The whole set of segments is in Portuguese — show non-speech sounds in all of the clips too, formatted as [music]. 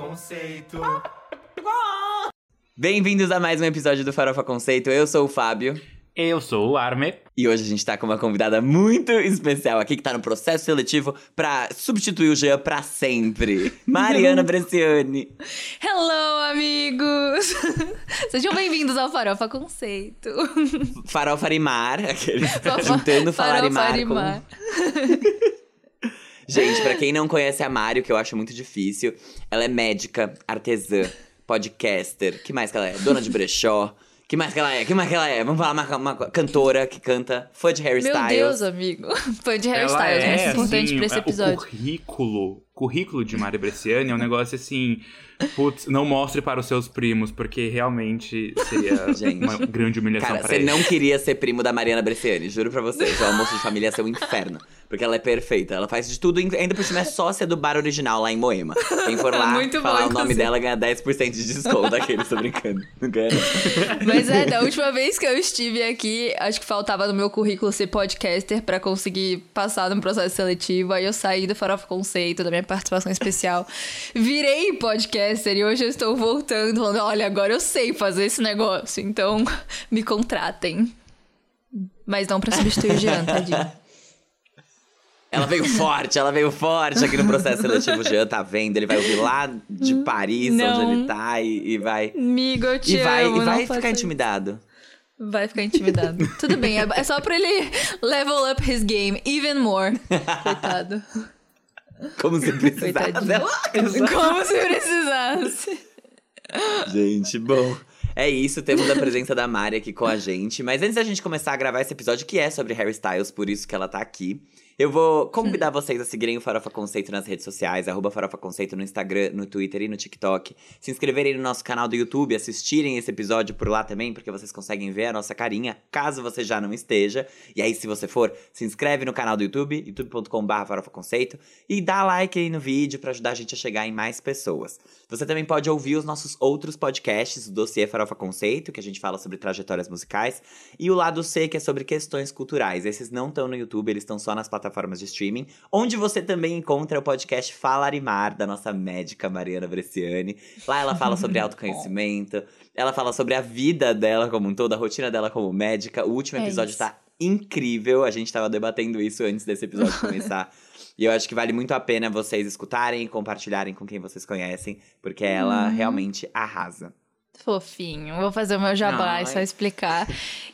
Conceito. Bem-vindos a mais um episódio do Farofa Conceito. Eu sou o Fábio. Eu sou o Arme. E hoje a gente tá com uma convidada muito especial aqui que tá no processo seletivo pra substituir o Jean pra sempre. [laughs] Mariana Bresciani. Hello, amigos! [laughs] Sejam bem-vindos ao Farofa Conceito. Farofa Arimar, aquele [laughs] Farofa- juntando Farofa Arimar. com- Arimar. Gente, pra quem não conhece a Mário, que eu acho muito difícil, ela é médica, artesã, podcaster. Que mais que ela é? Dona de brechó. Que mais que ela é? Que mais que ela é? Vamos falar uma, uma cantora que canta, fã de Harry Meu Styles. Deus, amigo. [laughs] Fã de Ela hairstyles, é, muito importante assim, pra esse é, episódio. O currículo, currículo de Mari Bresciani é um negócio assim... Putz, não mostre para os seus primos, porque realmente seria [laughs] Gente. uma grande humilhação Cara, pra você eles. não queria ser primo da Mariana Bresciani, juro pra vocês. O almoço de família ia ser um inferno. Porque ela é perfeita. Ela faz de tudo, ainda por cima é sócia do bar original lá em Moema. Quem for lá Muito bom, falar o nome inclusive. dela ganha 10% de desconto daquele, tô brincando. Não ganha. Mas é, da última vez que eu estive aqui, acho que faltava no meu currículo ser podcaster pra conseguir passar no processo seletivo. Aí eu saí do Farofa Conceito, da minha participação especial. Virei podcaster e hoje eu estou voltando, falando: olha, agora eu sei fazer esse negócio, então [laughs] me contratem. Mas não pra substituir o Jean, tadinho. [laughs] Ela veio forte, ela veio forte aqui no processo seletivo. O Jean tá vendo, ele vai ouvir lá de Paris, onde Não. ele tá, e, e vai. Amigo, eu te E vai, amo, e vai ficar intimidado. Vai ficar intimidado. Tudo bem, é é só pra ele level up his game even more. Coitado. [laughs] Como se [laughs] precisasse. Como se precisasse. Gente, bom. É isso, temos a presença da Mari aqui com a gente. Mas antes da gente começar a gravar esse episódio, que é sobre Harry Styles, por isso que ela tá aqui, eu vou convidar vocês a seguirem o Farofa Conceito nas redes sociais, arroba Farofa Conceito no Instagram, no Twitter e no TikTok. Se inscreverem no nosso canal do YouTube, assistirem esse episódio por lá também, porque vocês conseguem ver a nossa carinha, caso você já não esteja. E aí, se você for, se inscreve no canal do YouTube, youtube.com.br Farofa Conceito, e dá like aí no vídeo pra ajudar a gente a chegar em mais pessoas. Você também pode ouvir os nossos outros podcasts, o Dossiê Farofa Conceito, que a gente fala sobre trajetórias musicais, e o Lado C, que é sobre questões culturais. Esses não estão no YouTube, eles estão só nas plataformas de streaming, onde você também encontra o podcast Fala Arimar, da nossa médica Mariana Bresciani. Lá ela fala sobre [laughs] autoconhecimento, ela fala sobre a vida dela como um todo, a rotina dela como médica. O último É episódio isso. tá incrível, a gente tava debatendo isso antes desse episódio [laughs] começar. E eu acho que vale muito a pena vocês escutarem e compartilharem com quem vocês conhecem, porque ela Uhum. realmente arrasa. Fofinho. Vou fazer o meu jabá e só explicar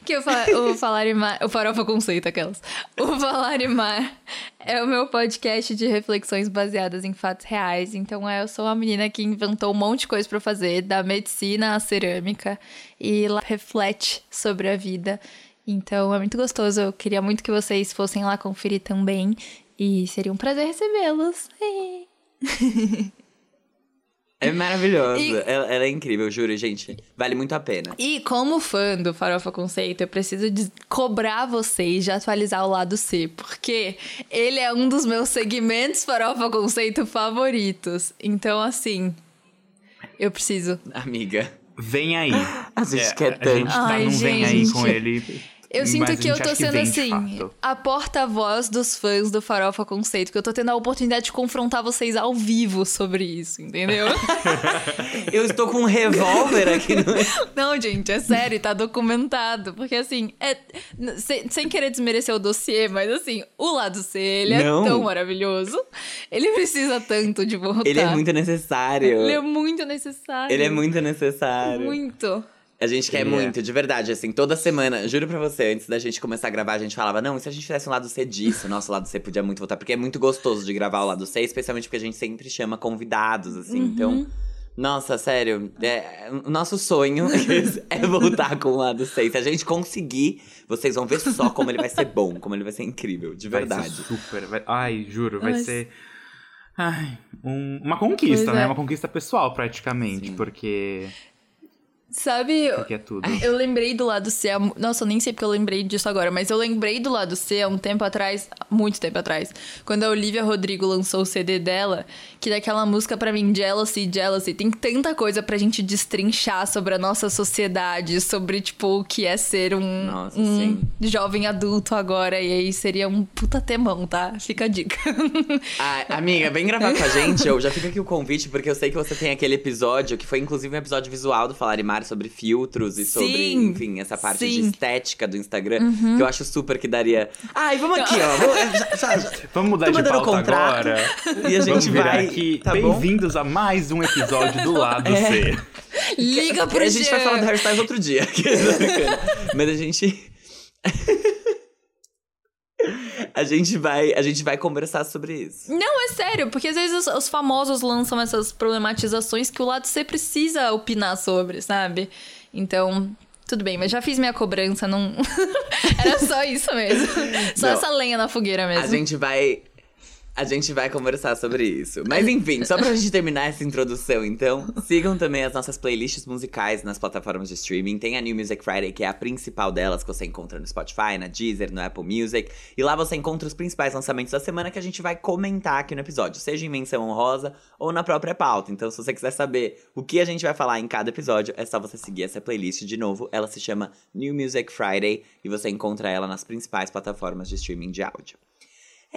que o, fa o Falarimar... O Farofa Conceito, aquelas. O Falarimar é o meu podcast de reflexões baseadas em fatos reais. Então, é, eu sou uma menina que inventou um monte de coisa pra fazer, da medicina à cerâmica. E lá reflete sobre a vida. Então, é muito gostoso. Eu queria muito que vocês fossem lá conferir também. E seria um prazer recebê-los. [laughs] É maravilhosa. E- Ela, ela é incrível, juro, gente. Vale muito a pena. E como fã do Farofa Conceito, eu preciso de cobrar vocês de atualizar o lado C, porque ele é um dos meus segmentos Farofa Conceito favoritos. Então, assim, eu preciso. Amiga. Vem aí. [laughs] A gente É, quer A tanto. gente tá Ai, num vem aí gente. com ele. Eu mas sinto que eu tô sendo assim, a porta-voz dos fãs do Farofa Conceito, que eu tô tendo a oportunidade de confrontar vocês ao vivo sobre isso, entendeu? [laughs] Eu estou com um revólver aqui no. [laughs] Não, gente, é sério, tá documentado. Porque, assim, é, sem, sem querer desmerecer o dossiê, mas, assim, o lado C, ele Não. é tão maravilhoso. Ele precisa tanto de voltar. Ele é muito necessário. Ele é muito necessário. Ele é muito necessário. Muito. A gente quer é. muito, de verdade, assim, toda semana, juro pra você, antes da gente começar a gravar, a gente falava, não, e se a gente fizesse um lado C disso? [laughs] Nossa, o lado C podia muito voltar, porque é muito gostoso de gravar o lado C, especialmente porque a gente sempre chama convidados, assim, Uhum. então. Nossa, sério, é, o nosso sonho [laughs] é voltar com o lado C. Se a gente conseguir, vocês vão ver só como ele vai ser bom, como ele vai ser incrível, de Vai verdade. ser super. vai- Ai, juro, vai Ai, ser. Ai, um- uma conquista, Pois né? é. Uma conquista pessoal, praticamente. Sim. Porque. Sabe, Porque é tudo. eu lembrei do lado C. Nossa, eu nem sei porque eu lembrei disso agora, mas eu lembrei do lado C há um tempo atrás, muito tempo atrás, quando a Olivia Rodrigo lançou o CD dela, que daquela música pra mim, Jealousy, Jealousy, tem tanta coisa pra gente destrinchar sobre a nossa sociedade, sobre, tipo, o que é ser um, Nossa, um jovem adulto agora, e aí seria um puta temão, tá? Fica a dica. [laughs] Ah, amiga, vem gravar com a gente. Eu já fica aqui o convite, porque eu sei que você tem aquele episódio, que foi inclusive um episódio visual do Falar e Mar sobre filtros e sobre, Sim, enfim, essa parte de sim. Uhum. estética do Instagram, que eu acho super que daria. E vamos aqui, ó. Vamos, já- já- já- Vamos mudar Tô de pauta contrato. agora. E a gente Vamos virar vai. aqui. Tá? Bem-vindos a mais um episódio do Lado É. C. Liga pro A gente vai falar do hairstyles outro dia. [laughs] [laughs] Mas a gente. [laughs] a gente vai, a gente vai conversar sobre isso. Não, é sério, porque às vezes os, os famosos lançam essas problematizações que o lado C precisa opinar sobre, sabe? Então, tudo bem, mas já fiz minha cobrança, não. [laughs] Era só isso mesmo. Só Não. essa lenha na fogueira mesmo. A gente vai. A gente vai conversar sobre isso. Mas enfim, só pra gente terminar essa introdução, então, sigam também as nossas playlists musicais nas plataformas de streaming. Tem a New Music Friday, que é a principal delas, que você encontra no Spotify, na Deezer, no Apple Music. E lá você encontra os principais lançamentos da semana que a gente vai comentar aqui no episódio, seja em menção honrosa ou na própria pauta. Então, se você quiser saber o que a gente vai falar em cada episódio, é só você seguir essa playlist de novo. Ela se chama New Music Friday e você encontra ela nas principais plataformas de streaming de áudio.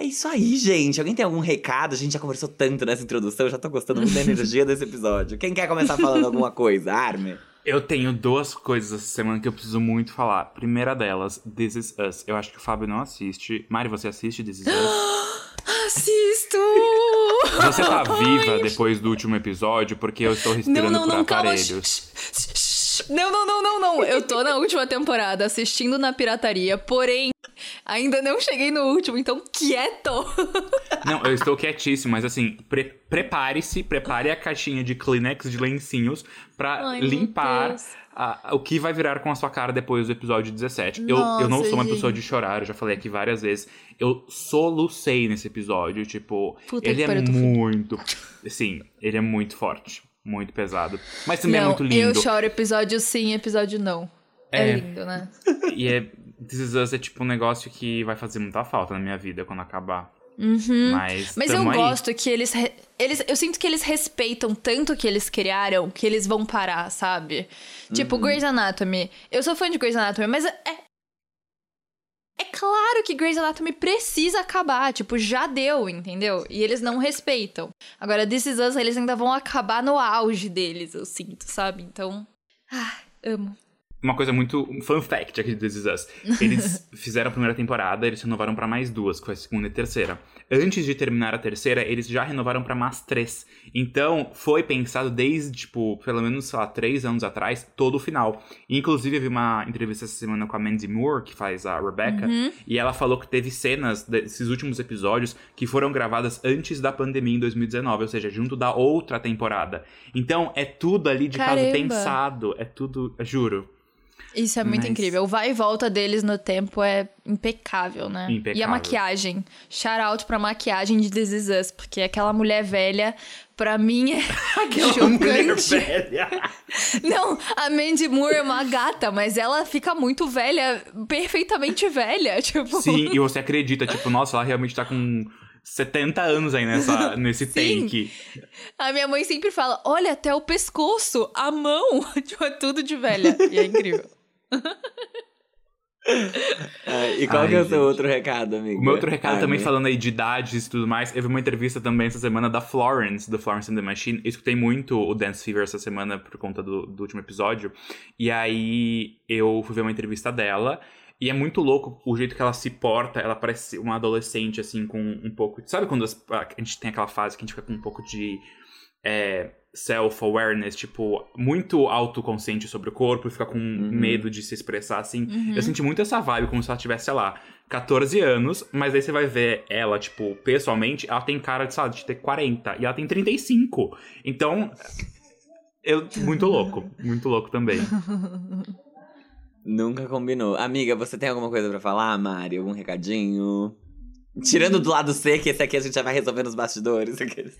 É isso aí, gente. Alguém tem algum recado? A gente já conversou tanto nessa introdução, eu já tô gostando muito da energia desse episódio. Quem quer começar falando alguma coisa? Arme. Eu tenho duas coisas essa semana que eu preciso muito falar. Primeira delas, This Is Us. Eu acho que o Fábio não assiste. Mari, você assiste This Is Us? [gasps] Assisto! Você tá viva depois do último episódio porque eu estou Não, respirando não, por não, calma. aparelhos. Não, não, não, não, não. Eu tô na última temporada assistindo na pirataria, porém, ainda não cheguei no último, então quieto! [laughs] Não, eu estou quietíssimo, mas assim, pre- prepare-se, prepare a caixinha de Kleenex de lencinhos meu limpar Deus. a- o que vai virar com a sua cara depois do episódio 17. eu, eu não Nossa, sou uma gente. pessoa de chorar, eu já falei aqui várias vezes. Eu solucei nesse episódio, tipo, Puta ele é muito. Sim, ele é muito forte, muito pesado. Mas também não, é muito eu lindo. choro episódio sim, episódio não. É, É. lindo, né? E é. This Is Us é tipo um negócio que vai fazer muita falta na minha vida quando acabar. Uhum. Mas, Mas eu aí. gosto que eles, eles. Eu sinto que eles respeitam tanto o que eles criaram que eles vão parar, sabe? Tipo, Uhum. Grey's Anatomy. Eu sou fã de Grey's Anatomy, mas é. É claro que Grey's Anatomy precisa acabar. Tipo, já deu, entendeu? E eles não respeitam. Agora, This Is Us, eles ainda vão acabar no auge deles, eu sinto, sabe? Então. Ah, amo. Uma coisa muito. Um fun fact aqui de This Is Us. Eles [laughs] fizeram a primeira temporada, eles renovaram pra mais duas, que foi a segunda e a terceira. Antes de terminar a terceira, eles já renovaram pra mais três. Então, foi pensado desde, tipo, pelo menos, sei lá, três anos atrás, todo o final. Inclusive, eu vi uma entrevista essa semana com a Mandy Moore, que faz a Rebecca, e ela falou que teve cenas desses últimos episódios que foram gravadas antes da pandemia em 2019, ou seja, junto da outra temporada. Então, é tudo ali de caso Caramba. pensado, é tudo, juro. Isso é muito Mas- incrível. O vai e volta deles no tempo é impecável, né? E a Impecável. maquiagem. Shout out pra maquiagem de This Is Us, porque aquela mulher velha, pra mim, é [laughs] chocante. velha. Não, a Mandy Moore é uma gata, mas ela fica muito velha, perfeitamente velha. [laughs] Tipo, Sim, e você acredita, tipo, nossa, ela realmente tá com 70 anos aí nessa, [laughs] nesse Sim. take. a minha mãe sempre fala: olha, até o pescoço, a mão, tipo, é tudo de velha. E é incrível. Ah, [laughs] e qual Ai, que é o seu outro recado, amigo? O meu outro recado Arme. também falando aí de idades e tudo mais, eu vi uma entrevista também essa semana da Florence, do Florence and the Machine. Eu escutei muito o Dance Fever essa semana por conta do, do último episódio. E aí eu fui ver uma entrevista dela. E é muito louco o jeito que ela se porta. Ela parece uma adolescente, assim, com um pouco. Sabe quando as- a gente tem aquela fase que a gente fica com um pouco de. é, self-awareness, tipo, muito autoconsciente sobre o corpo e fica com medo de se expressar assim. Eu senti muito essa vibe, como se ela tivesse, sei lá, 14 anos, mas aí você vai ver ela, tipo, pessoalmente, ela tem cara de, sei lá, de ter 40 e ela tem 35. Então, eu, muito louco, muito louco também. [laughs] Nunca combinou. Amiga, você tem alguma coisa pra falar, Mari? Algum recadinho? Tirando do lado C, que esse aqui a gente já vai resolver nos bastidores. [laughs] aqueles.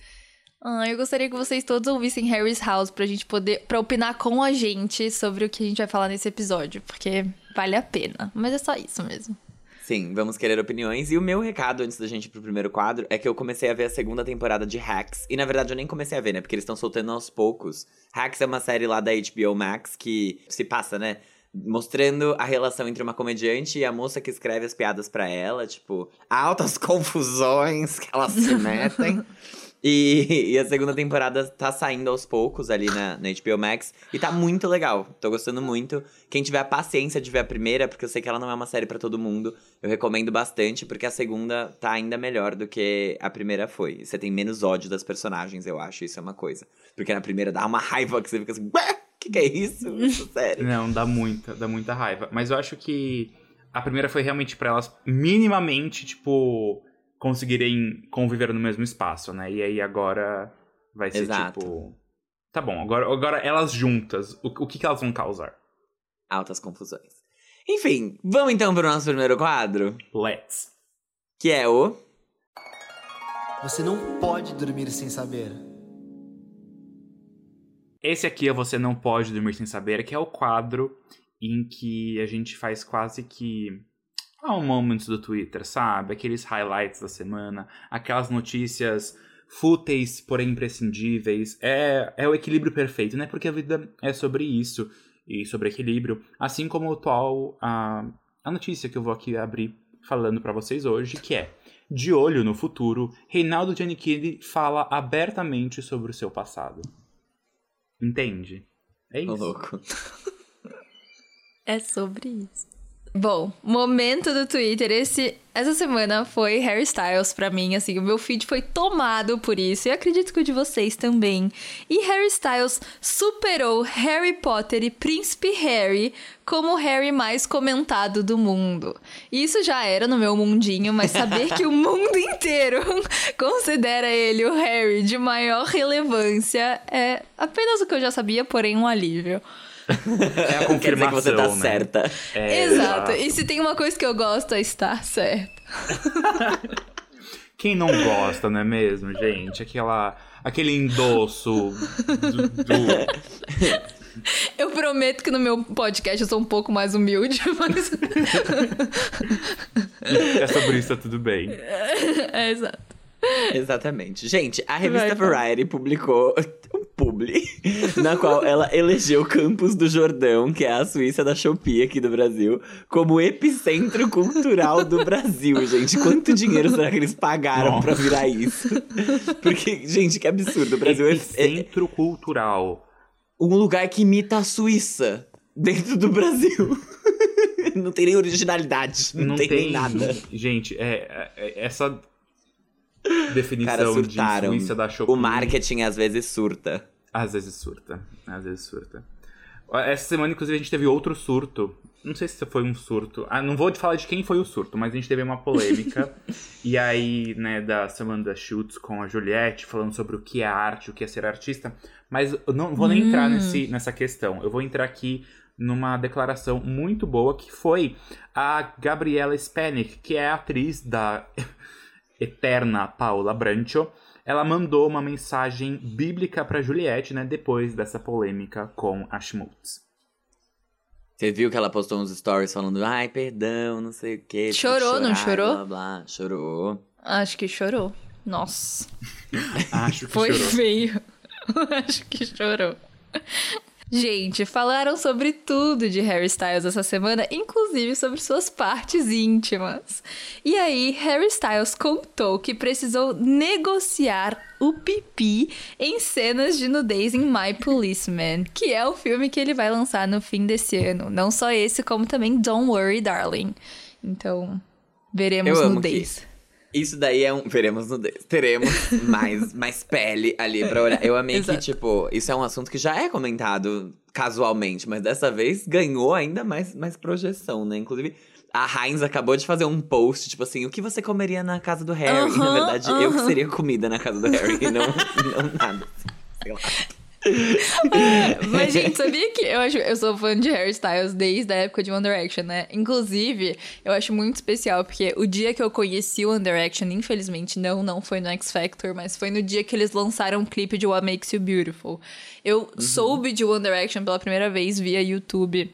Ah, eu gostaria que vocês todos ouvissem Harry's House pra gente poder. pra opinar com a gente sobre o que a gente vai falar nesse episódio, porque vale a pena. Mas é só isso mesmo. Sim, vamos querer opiniões. E o meu recado antes da gente ir pro primeiro quadro é que eu comecei a ver a segunda temporada de Hacks. E na verdade eu nem comecei a ver, né? Porque eles estão soltando aos poucos. Hacks é uma série lá da HBO Max que se passa, né? Mostrando a relação entre uma comediante e a moça que escreve as piadas para ela, tipo, altas [laughs] confusões que elas se metem. [laughs] E, [laughs] e, a segunda temporada tá saindo aos poucos ali na, na HBO Max. E tá muito legal. Tô gostando muito. Quem tiver a paciência de ver a primeira, porque eu sei que ela não é uma série para todo mundo, eu recomendo bastante, porque a segunda tá ainda melhor do que a primeira foi. Você tem menos ódio das personagens, eu acho. Isso é uma coisa. Porque na primeira dá uma raiva que você fica assim, Ué, que que é isso? [laughs] isso sério. Não, dá muita, dá muita raiva. Mas eu acho que a primeira foi realmente para elas minimamente, tipo conseguirem conviver no mesmo espaço, né? E aí agora vai ser Exato. tipo. Tá bom, agora, agora elas juntas, o, o que, que elas vão causar? Altas confusões. Enfim, vamos então para o nosso primeiro quadro? Let's. Que é o. Você não pode dormir sem saber. Esse aqui é Você Não Pode Dormir Sem Saber, que é o quadro em que a gente faz quase que há um momento do Twitter, sabe? Aqueles highlights da semana, aquelas notícias fúteis, porém imprescindíveis. É, é o equilíbrio perfeito, né? Porque a vida é sobre isso e sobre equilíbrio. Assim como o atual, a, a notícia que eu vou aqui abrir falando para vocês hoje, que é De olho no futuro, Reinaldo Giannichini fala abertamente sobre o seu passado. Entende? É isso. Ô, louco. [laughs] É sobre isso. Bom, momento do Twitter. Esse, essa semana foi Harry Styles pra mim, assim, o meu feed foi tomado por isso, e acredito que o de vocês também. E Harry Styles superou Harry Potter e Príncipe Harry como o Harry mais comentado do mundo. Isso já era no meu mundinho, mas saber que o mundo [laughs] inteiro [laughs] considera ele o Harry de maior relevância é apenas o que eu já sabia, porém um alívio. É a [laughs] Quer dizer que você confirmação, tá né? certa. É, Exato. E se tem uma coisa que eu gosto é estar certo. Quem não gosta, não é mesmo, gente? Aquela, aquele endosso do, do- Eu prometo que no meu podcast eu sou um pouco mais humilde, [laughs] mas. É sobre isso, tá tudo bem. é, exato. [laughs] Exatamente. Gente, a revista Vai, Variety publicou [laughs] um publi [laughs] na qual ela elegeu Campos do Jordão, que é a Suíça da Shopee aqui do Brasil, como epicentro cultural do Brasil, gente. Quanto dinheiro será que eles pagaram Nossa. pra virar isso? Porque, gente, que absurdo. O Brasil é, é Centro cultural. um lugar que imita a Suíça dentro do Brasil. Não tem nem originalidade, não, tem, nem nada. Gente, é, é- essa Cara, [laughs] definição de surtaram. Suíça da Shopee. O marketing às vezes surta. Às vezes surta. Às vezes surta. Essa semana, inclusive, a gente teve outro surto. Não sei se foi um surto. Ah, não vou te falar de quem foi o surto, mas a gente teve uma polêmica. [laughs] e aí, né, da semana da Shoots com a Juliette, falando sobre o que é arte, o que é ser artista. Mas eu não vou nem entrar nesse, nessa questão. Eu vou entrar aqui numa declaração muito boa que foi a Gabriela Spanik, que é a atriz da eterna Paula Brancho, ela mandou uma mensagem bíblica pra Juliette, né, depois dessa polêmica com a Schmutz. Você viu que ela postou uns stories falando, ai, perdão, não sei o quê. Chorou, chorar, não chorou? Blá, blá. Chorou. Acho que chorou. Nossa. [laughs] Acho que Foi chorou. feio. [laughs] Acho que chorou. Gente, falaram sobre tudo de Harry Styles essa semana, inclusive sobre suas partes íntimas. E aí, Harry Styles contou que precisou negociar o pipi em cenas de nudez em My Policeman, que é o filme que ele vai lançar no fim desse ano. Não só esse, como também Don't Worry, Darling. Então, veremos Eu nudez. Isso daí é um. Veremos no. Teremos [laughs] mais, mais pele ali pra olhar. Eu amei que, Exato. tipo, isso é um assunto que já é comentado casualmente, mas dessa vez ganhou ainda mais, mais projeção, né? Inclusive, a Heinz acabou de fazer um post, tipo assim, o que você comeria na casa do Harry? E, na verdade, eu que seria comida na casa do Harry, e não, não nada. Sei lá. [laughs] Mas, gente, sabia que eu, acho, eu sou fã de Harry Styles desde a época de One Direction, né? Inclusive, eu acho muito especial, porque o dia que eu conheci o One Direction, infelizmente, não, não foi no X Factor, mas foi no dia que eles lançaram um clipe de What Makes You Beautiful. Eu uhum. soube de One Direction pela primeira vez via YouTube.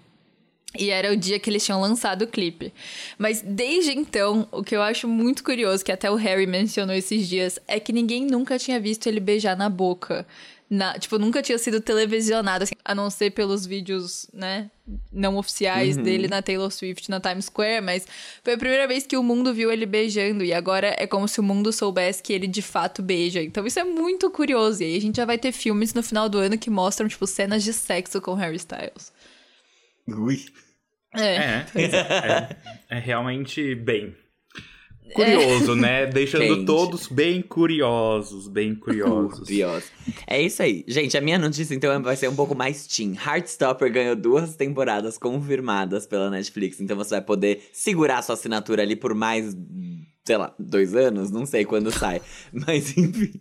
E era o dia que eles tinham lançado o clipe. Mas desde então, o que eu acho muito curioso, que até o Harry mencionou esses dias, é que ninguém nunca tinha visto ele beijar na boca. Na, tipo, nunca tinha sido televisionado, assim, a não ser pelos vídeos, né, não oficiais uhum. dele na Taylor Swift na Times Square, mas foi a primeira vez que o mundo viu ele beijando e agora é como se o mundo soubesse que ele de fato beija. Então isso é muito curioso. E aí a gente já vai ter filmes no final do ano que mostram, tipo, cenas de sexo com Harry Styles. Ui. É. É, [laughs] é, é realmente bem. Curioso, é. né? Deixando Gente. todos bem curiosos, bem curiosos. Curiosos. É isso aí. Gente, a minha notícia então vai ser um pouco mais teen. Heartstopper ganhou duas temporadas confirmadas pela Netflix, então você vai poder segurar sua assinatura ali por mais, sei lá, dois anos? Não sei quando sai. [laughs] Mas enfim.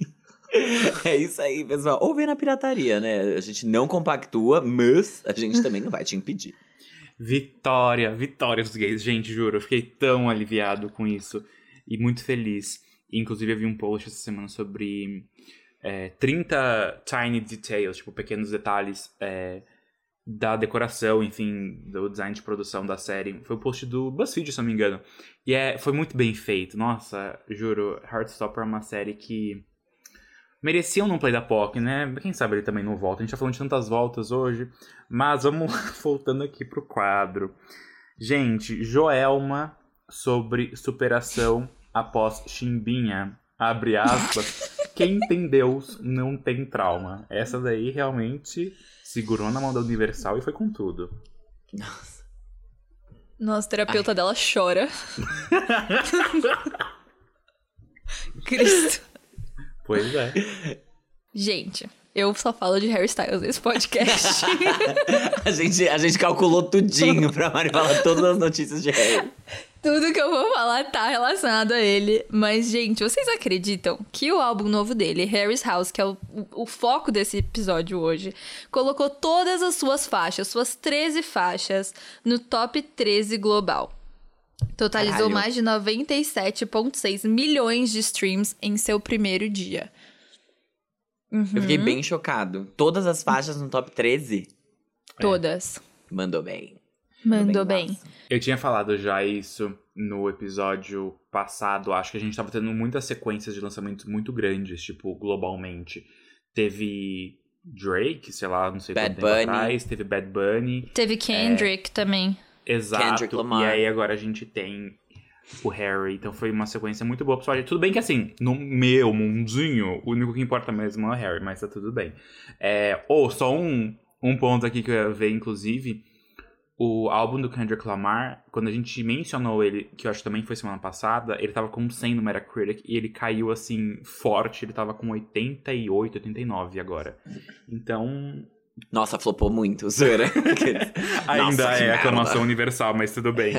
É isso aí, pessoal. Ou vem na pirataria, né? A gente não compactua, mas a gente também não vai te impedir. Vitória, vitória dos gays. Gente, juro, eu fiquei tão aliviado com isso e muito feliz. Inclusive, eu vi um post essa semana sobre é, 30 tiny details, tipo, pequenos detalhes é, da decoração, enfim, do design de produção da série. Foi o um post do BuzzFeed, se não me engano. E é, foi muito bem feito. Nossa, juro, Heartstopper é uma série que mereciam não play da POC, né? Quem sabe ele também não volta. A gente tá falando de tantas voltas hoje. Mas vamos [laughs] voltando aqui pro quadro. Gente, Joelma sobre superação após chimbinha. Abre aspas. Quem tem Deus não tem trauma. Essa daí realmente segurou na mão da Universal e foi com tudo. Nossa. Nossa, terapeuta Ai. dela chora. [laughs] Cristo. Pois é. Gente, eu só falo de Harry Styles nesse podcast. [laughs] a, gente, a gente calculou tudinho pra Mari falar todas as notícias de Harry. Tudo que eu vou falar tá relacionado a ele. Mas, gente, vocês acreditam que o álbum novo dele, Harry's House, que é o, o foco desse episódio hoje, colocou todas as suas faixas, suas 13 faixas, no top 13 global? Totalizou Caralho. mais de 97,6 milhões de streams em seu primeiro dia. Uhum. Eu fiquei bem chocado. Todas as faixas no top 13? Todas. É. Mandou bem. Mandou bem. bem. Eu tinha falado já isso no episódio passado. Acho que a gente tava tendo muitas sequências de lançamentos muito grandes, tipo, globalmente. Teve Drake, sei lá, não sei Bad quanto Bunny. tempo atrás. Teve Bad Bunny. Teve Kendrick é... também. Exato. E aí agora a gente tem o Harry. Então foi uma sequência muito boa pessoal. Tudo bem que assim, no meu mundinho, o único que importa mesmo é o Harry, mas tá tudo bem. É, ou oh, só um, um ponto aqui que eu ia ver, inclusive. O álbum do Kendrick Lamar, quando a gente mencionou ele, que eu acho que também foi semana passada, ele tava com 100 no Metacritic e ele caiu assim forte, ele tava com 88, 89 agora. Então, nossa, flopou muito, zoeira. [laughs] Ainda Nossa, é aclamação universal, mas tudo bem.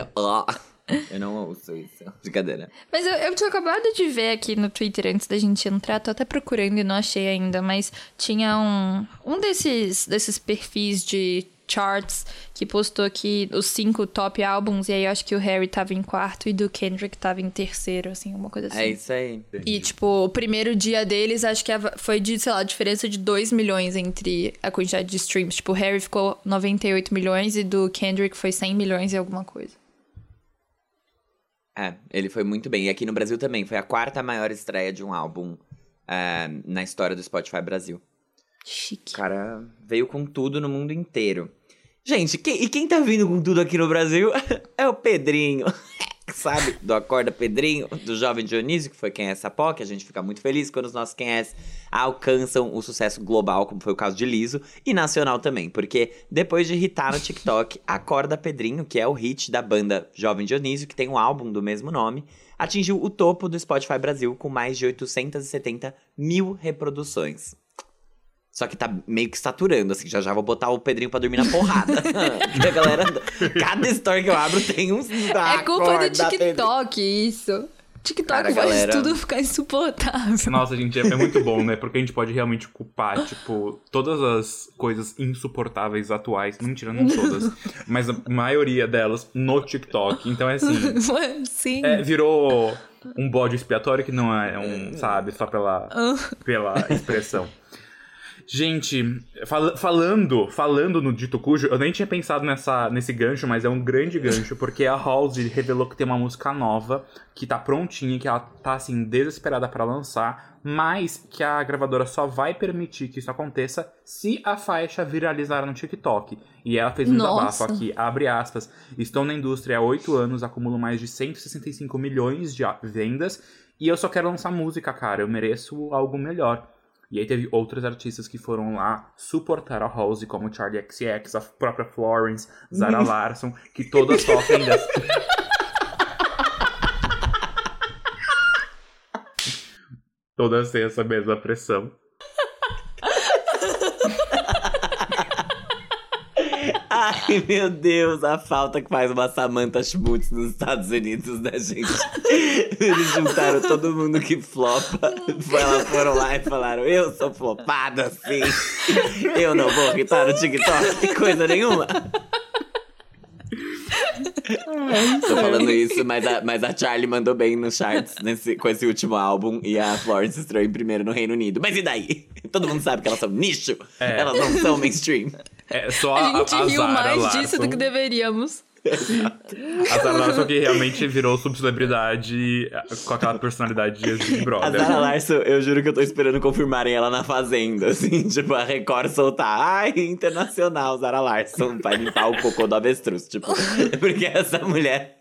[laughs] eu não ouço isso. Brincadeira. Mas eu, eu tinha acabado de ver aqui no Twitter antes da gente entrar, tô até procurando e não achei ainda, mas tinha um, um desses, desses perfis de Charts, que postou que os cinco top álbuns, e aí eu acho que o Harry tava em quarto e do Kendrick tava em terceiro, assim, uma coisa assim. É isso aí. E, tipo, o primeiro dia deles, acho que foi de, sei lá, diferença de 2 milhões entre a quantidade de streams. Tipo, o Harry ficou 98 milhões e do Kendrick foi 100 milhões e alguma coisa. É, ele foi muito bem. E aqui no Brasil também, foi a quarta maior estreia de um álbum é, na história do Spotify Brasil. Chique. O cara veio com tudo no mundo inteiro. Gente, e quem tá vindo com tudo aqui no Brasil [laughs] é o Pedrinho. [laughs] Sabe? Do Acorda Pedrinho, do Jovem Dionísio, que foi quem é essa POC. A gente fica muito feliz quando os nossos quem é alcançam o sucesso global, como foi o caso de Liso, e nacional também. Porque depois de hitar no TikTok, [laughs] Acorda Pedrinho, que é o hit da banda Jovem Dionísio, que tem um álbum do mesmo nome, atingiu o topo do Spotify Brasil com mais de 870 mil reproduções. Só que tá meio que saturando, assim. Já já vou botar o Pedrinho pra dormir na porrada. [laughs] [laughs] a galera. Cada story que eu abro tem uns. É culpa do TikTok, isso. TikTok Cara, faz galera- tudo ficar insuportável. Nossa, gente, é, é muito bom, né? [laughs] Porque a gente pode realmente culpar, tipo, todas as coisas insuportáveis atuais. Não, mentira, não todas. mas a maioria delas no TikTok. Então é assim. Sim. É, virou um bode expiatório que não é um, sabe, só pela, pela expressão. Gente, fal- falando, falando no dito cujo, eu nem tinha pensado nessa, nesse gancho, mas é um grande gancho, porque a Halsey revelou que tem uma música nova, que tá prontinha, que ela tá, assim, desesperada pra lançar, mas que a gravadora só vai permitir que isso aconteça se a faixa viralizar no TikTok. E ela fez um desabafo aqui, abre aspas, estou na indústria há oito anos, acumulo mais de 165 milhões de vendas, e eu só quero lançar música, cara, eu mereço algo melhor. E aí teve outros artistas que foram lá suportar a Halsey, como Charlie XCX, a própria Florence, Zara Larson, que todas sofrem dessa... [laughs] todas têm essa mesma pressão. Ai, meu Deus, a falta que faz uma Samantha Schmutz nos Estados Unidos, né, gente? Eles juntaram todo mundo que flopa. Elas foram lá e falaram: Eu sou flopada, sim. Eu não vou irritar no TikTok, coisa nenhuma. Tô falando isso, mas a, mas a Charlie mandou bem nos charts nesse, com esse último álbum e a Florence estreou em primeiro no Reino Unido. Mas e daí? Todo mundo sabe que elas são nicho. É. Elas não são mainstream. É só A a, gente a riu Zara mais Larson, disso do que deveríamos. [laughs] A Zara Larson que realmente virou subcelebridade eh, com aquela personalidade de Big A Brother. Zara Larson, eu juro que eu tô esperando confirmarem ela na Fazenda, assim, [laughs] tipo, a Record soltar. Ai, internacional, Zara Larson, vai limpar o cocô do avestruz, tipo. [laughs] Porque essa mulher,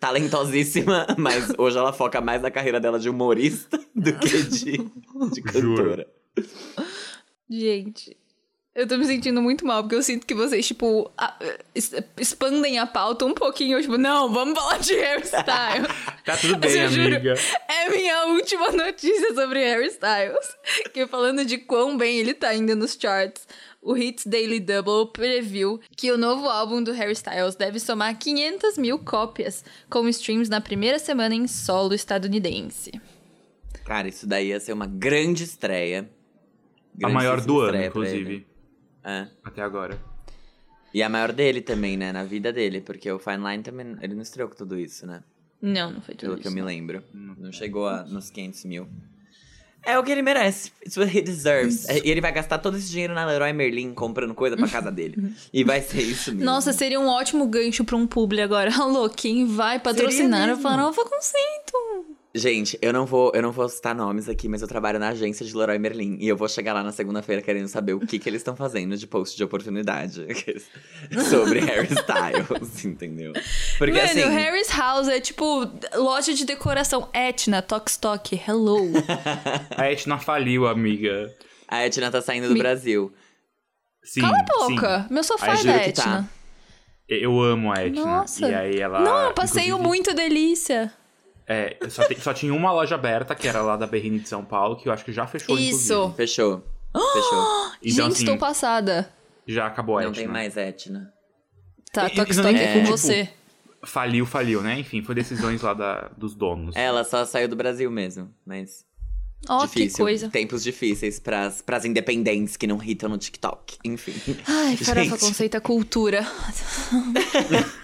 talentosíssima, mas hoje ela foca mais na carreira dela de humorista do que de, de cantora. Gente, eu tô me sentindo muito mal, porque eu sinto que vocês, tipo, a- expandem a pauta um pouquinho. Tipo, não, vamos falar de hairstyle. [laughs] Tá tudo Mas bem, eu juro, amiga. É minha última notícia sobre hairstyles. Que falando de quão bem ele tá indo nos charts, o Hits Daily Double previu que o novo álbum do Harry Styles deve somar 500 mil cópias, com streams na primeira semana em solo estadunidense. Cara, isso daí ia ser uma grande estreia. A maior do ano, inclusive. É. Até agora. E a maior dele também, né? Na vida dele, porque o Fine Line também. Ele não estreou com tudo isso, né? Não, não foi tudo Pelo que eu isso. me lembro. Não chegou a, nos 500 mil. É o que ele merece. It's what he deserves. E ele vai gastar todo esse dinheiro na Leroy Merlin comprando coisa pra casa dele. [laughs] e vai ser isso mesmo. Nossa, seria um ótimo gancho pra um publi agora. [laughs] Alô, quem vai patrocinar a mesmo. Farofa Conceito? Gente, eu não vou, eu não vou citar nomes aqui, mas eu trabalho na agência de Leroy Merlin. E eu vou chegar lá na segunda-feira querendo saber o que, que eles estão fazendo de post de oportunidade [laughs] [laughs] sobre hairstyles, entendeu? Porque Mano, assim. Harry's House é tipo loja de decoração Etna, Tokstok, hello. [laughs] A Etna faliu, amiga. A Etna tá saindo do Me- Brasil. Sim, Cala a sim. boca, meu sofá é da que Etna. tá. Eu amo a Etna. Nossa. E aí ela. Não, eu passei inclusive, muito delícia. É, só, tem- só tinha uma loja aberta, que era lá da Berrini de São Paulo, que eu acho que já fechou, Isso. inclusive. Fechou. Fechou. [gasps] Então, Gente, assim, estou passada. já acabou a Não Etna. tem mais Etna. Tá, E- e- Tokstok não, é, com tipo, você. Faliu, faliu, né? Enfim, foi decisões lá da, dos donos. Ela só saiu do Brasil mesmo, mas Ó, que difícil. coisa. Tempos difíceis pras, pras independentes que não hitam no TikTok. Enfim. Ai, farofa conceita cultura. [laughs]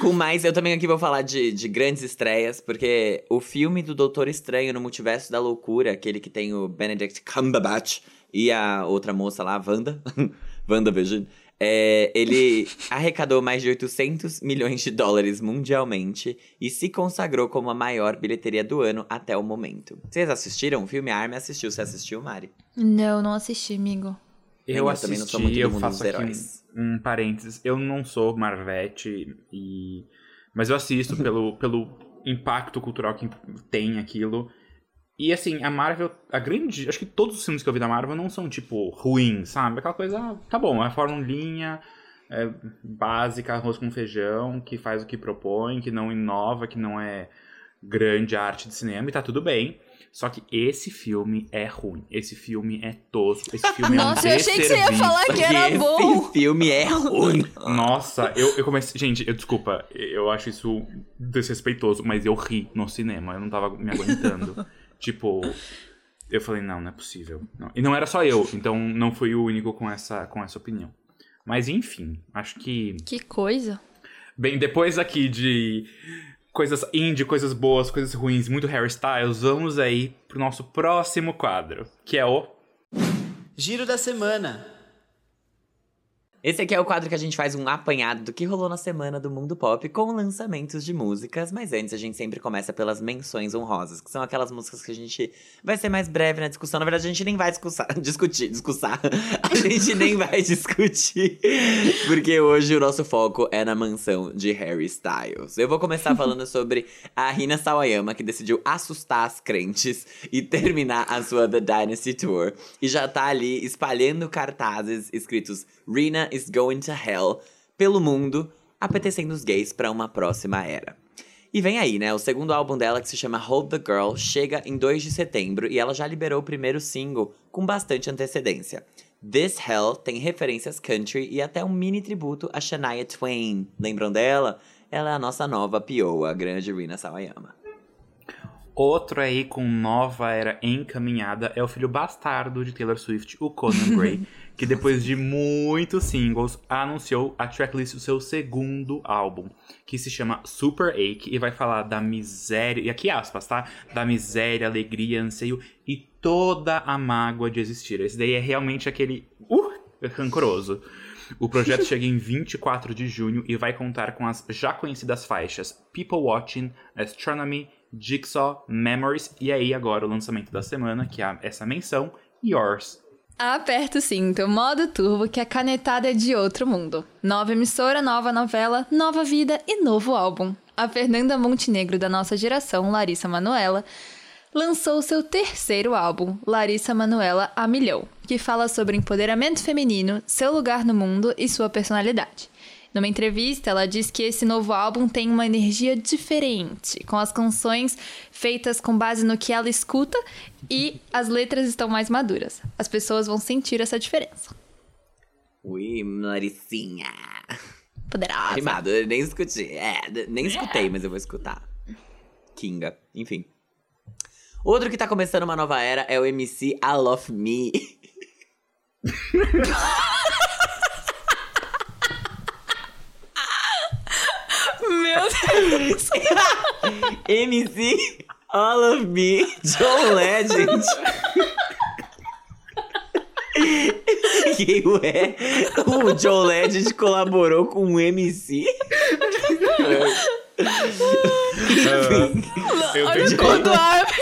Com mais, eu também aqui vou falar de, de grandes estreias, porque o filme do Doutor Estranho no Multiverso da Loucura, aquele que tem o Benedict Cumberbatch e a outra moça lá, a Wanda, [laughs] WandaVision, é, ele arrecadou mais de 800 milhões de dólares mundialmente e se consagrou como a maior bilheteria do ano até o momento. Vocês assistiram o filme? A Armin assistiu. Você assistiu, Mari? Não, não assisti, amigo. Eu assisti, eu faço aqui um, um parênteses. Eu não sou Marvete, e... mas eu assisto [laughs] pelo, pelo impacto cultural que tem aquilo. E assim, a Marvel, a grande. Acho que todos os filmes que eu vi da Marvel não são, tipo, ruins, sabe? Aquela coisa, ah, tá bom, é formulinha é, básica, arroz com feijão, que faz o que propõe, que não inova, que não é grande arte de cinema e tá tudo bem. Só que esse filme é ruim. Esse filme é tosco. Esse filme Nossa, é um eu achei que você ia falar que era Esse bom. filme é ruim. Nossa, eu, eu comecei. Gente, eu, desculpa, eu acho isso desrespeitoso, mas eu ri no cinema, eu não tava me aguentando. [laughs] tipo, eu falei, não, não é possível. Não. E não era só eu, então não fui o único com essa, com essa opinião. Mas enfim, acho que. Que coisa. Bem, depois aqui de coisas indie, coisas boas, coisas ruins, muito Harry Styles, vamos aí pro nosso próximo quadro, que é o. Giro da semana. Esse aqui é o quadro que a gente faz um apanhado do que rolou na semana do mundo pop com lançamentos de músicas, mas antes a gente sempre começa pelas menções honrosas, que são aquelas músicas que a gente vai ser mais breve na discussão. Na verdade, a gente nem vai discussar, [laughs] discutir, discussar. A gente nem vai discutir, porque hoje o nosso foco é na mansão de Harry Styles. Eu vou começar falando sobre a Rina Sawayama, que decidiu assustar as crentes e terminar a sua The Dynasty Tour. E já tá ali espalhando cartazes escritos Rina is going to hell pelo mundo, apetecendo os gays pra uma próxima era. E vem aí, né? O segundo álbum dela, que se chama Hold the Girl, chega em 2 de setembro e ela já liberou o primeiro single com bastante antecedência. This Hell tem referências country e até um mini tributo a Shania Twain. Lembram dela? Ela é a nossa nova Pioa, a grande Rina Sawayama. Outro aí com nova era encaminhada é o filho bastardo de Taylor Swift, o Conan Gray, [laughs] que depois de muitos singles anunciou a tracklist do seu segundo álbum, que se chama Super Ache e vai falar da miséria, e aqui aspas, tá? Da miséria, alegria, anseio e toda a mágoa de existir. Esse daí é realmente aquele uh, rancoroso. O projeto [laughs] chega em 24 de junho e vai contar com as já conhecidas faixas People Watching, Astronomy, Jigsaw, Memories e aí agora o lançamento da semana, que é essa menção, Yours. Aperta o cinto, modo turbo, que a canetada é de outro mundo. Nova emissora, nova novela, nova vida e novo álbum. A Fernanda Montenegro da nossa geração, Larissa Manoela, lançou seu terceiro álbum, Larissa Manoela a Milhão, que fala sobre empoderamento feminino, seu lugar no mundo e sua personalidade. Numa entrevista, ela diz que esse novo álbum tem uma energia diferente, com as canções feitas com base no que ela escuta e as letras estão mais maduras. As pessoas vão sentir essa diferença. Ui, Laricinha. Poderosa. Animado, eu nem escutei. É, nem escutei, mas eu vou escutar. Kinga, enfim. Outro que tá começando uma nova era é o MC I Love Me. [laughs] Deus. [laughs] MC All of Me, John Legend. que ué, o John Legend colaborou com o MC. Enfim, Eu Olha quando abre.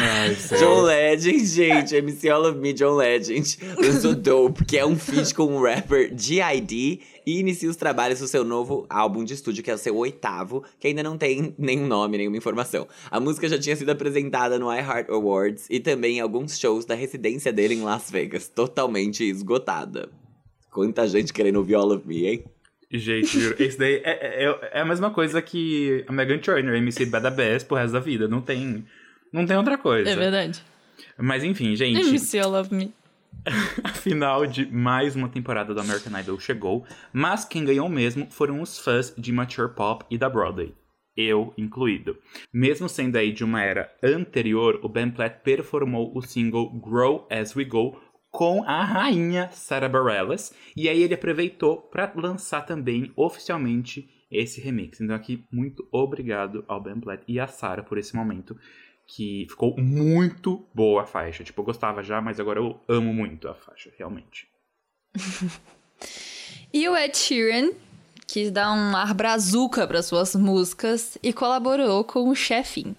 Ai, sério. John Legend, gente, MC All of Me, John Legend, lançou Dope, que é um feat com o rapper G.I.D. e inicia os trabalhos do seu novo álbum de estúdio, que é o seu oitavo, que ainda não tem [laughs] nenhum nome, nenhuma informação. A música já tinha sido apresentada no iHeart Awards e também em alguns shows da residência dele em Las Vegas, totalmente esgotada. Quanta gente querendo ouvir All of Me, hein? Gente, juro, esse daí é, é, é a mesma coisa que a Megan Trainor, MC Bada Bass pro resto da vida. Não tem, não tem outra coisa. É verdade. Mas enfim, gente. MC I Love Me. [laughs] A final de mais uma temporada do American Idol chegou, mas quem ganhou mesmo foram os fãs de Mature Pop e da Broadway. Eu incluído. Mesmo sendo aí de uma era anterior, o Ben Platt performou o single Grow As We Go com a rainha Sarah Bareilles, e aí ele aproveitou para lançar também oficialmente esse remix. Então aqui, muito obrigado ao Ben Platt e à Sarah por esse momento, que ficou muito boa a faixa. Tipo, eu gostava já, mas agora eu amo muito a faixa, realmente. [laughs] E o Ed Sheeran quis dar um ar brazuca para suas músicas e colaborou com o Chefin.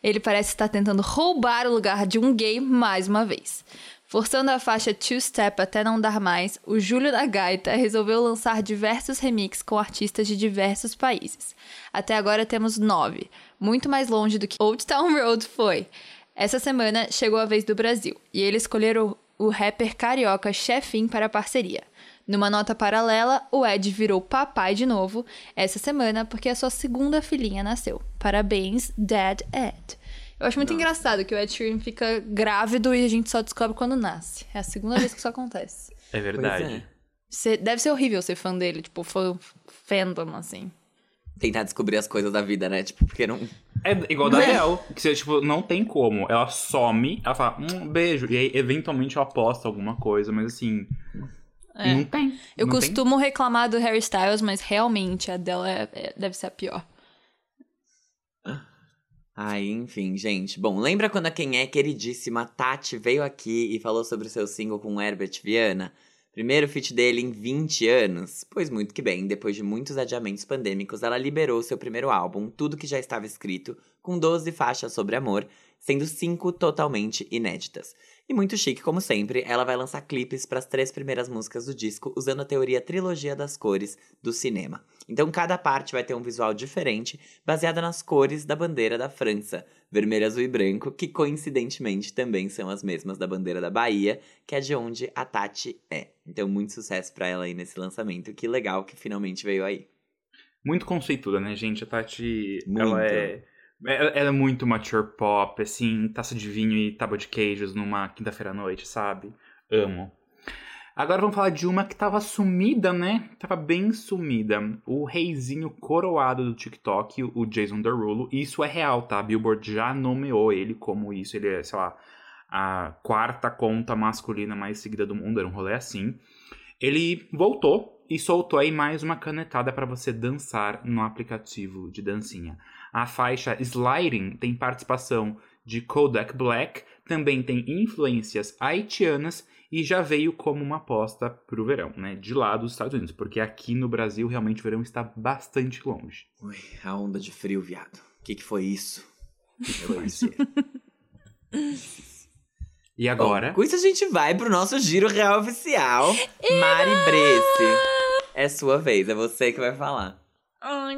Ele parece estar tentando roubar o lugar de um gay mais uma vez. Forçando a faixa Two Step até não dar mais, o Júlio da Gaita resolveu lançar diversos remixes com artistas de diversos países. Até agora temos nove, muito mais longe do que Old Town Road foi. Essa semana chegou a vez do Brasil, e ele escolheu o, o rapper carioca Chefin para a parceria. Numa nota paralela, o Ed virou papai de novo essa semana porque a sua segunda filhinha nasceu. Parabéns, Dad Ed. Eu acho muito Nossa. engraçado que o Ed Sheeran fica grávido e a gente só descobre quando nasce. É a segunda vez que isso acontece. [laughs] É verdade. Pois é. Cê- deve ser horrível ser fã dele, tipo, fã fandom, assim. Tentar descobrir as coisas da vida, né? Tipo, porque não. É igual da Bel, [laughs] que você, tipo, não tem como. Ela some, ela fala, um beijo. E aí, eventualmente, ela posta alguma coisa, mas assim. É. Não tem. Eu não tem. costumo reclamar do Harry Styles, mas realmente a dela é- é- deve ser a pior. Ai, enfim, gente. Bom, lembra quando a quem é queridíssima Tati veio aqui e falou sobre o seu single com Herbert Viana? Primeiro feat dele em 20 anos? Pois muito que bem, depois de muitos adiamentos pandêmicos, ela liberou seu primeiro álbum, Tudo Que Já Estava Escrito, com 12 faixas sobre amor, sendo 5 totalmente inéditas. E muito chique, como sempre, ela vai lançar clipes para as três primeiras músicas do disco, usando a teoria trilogia das cores do cinema. Então cada parte vai ter um visual diferente, baseada nas cores da bandeira da França, vermelho, azul e branco, que coincidentemente também são as mesmas da bandeira da Bahia, que é de onde a Tati é. Então muito sucesso pra ela aí nesse lançamento, que legal que finalmente veio aí. Muito conceituada, né, gente? A Tati, Muito. ela é... Ela ela é muito mature pop, assim, taça de vinho e tábua de queijos numa quinta-feira à noite, sabe? Amo. Agora vamos falar de uma que tava sumida, né? Tava bem sumida. O reizinho coroado do TikTok, o Jason Derulo. Isso é real, tá? A Billboard já nomeou ele como isso. Ele é, sei lá, a quarta conta masculina mais seguida do mundo. Era um rolê assim. Ele voltou e soltou aí mais uma canetada para você dançar no aplicativo de dancinha. A faixa Sliding tem participação de Kodak Black, também tem influências haitianas e já veio como uma aposta pro verão, né? De lá dos Estados Unidos, porque aqui no Brasil realmente o verão está bastante longe. Ui, a onda de frio, viado. O que, que foi isso? O que, que foi isso? E agora? Bom, com isso a gente vai pro nosso giro real oficial. Mari Bresse. É sua vez, é você que vai falar. Ai,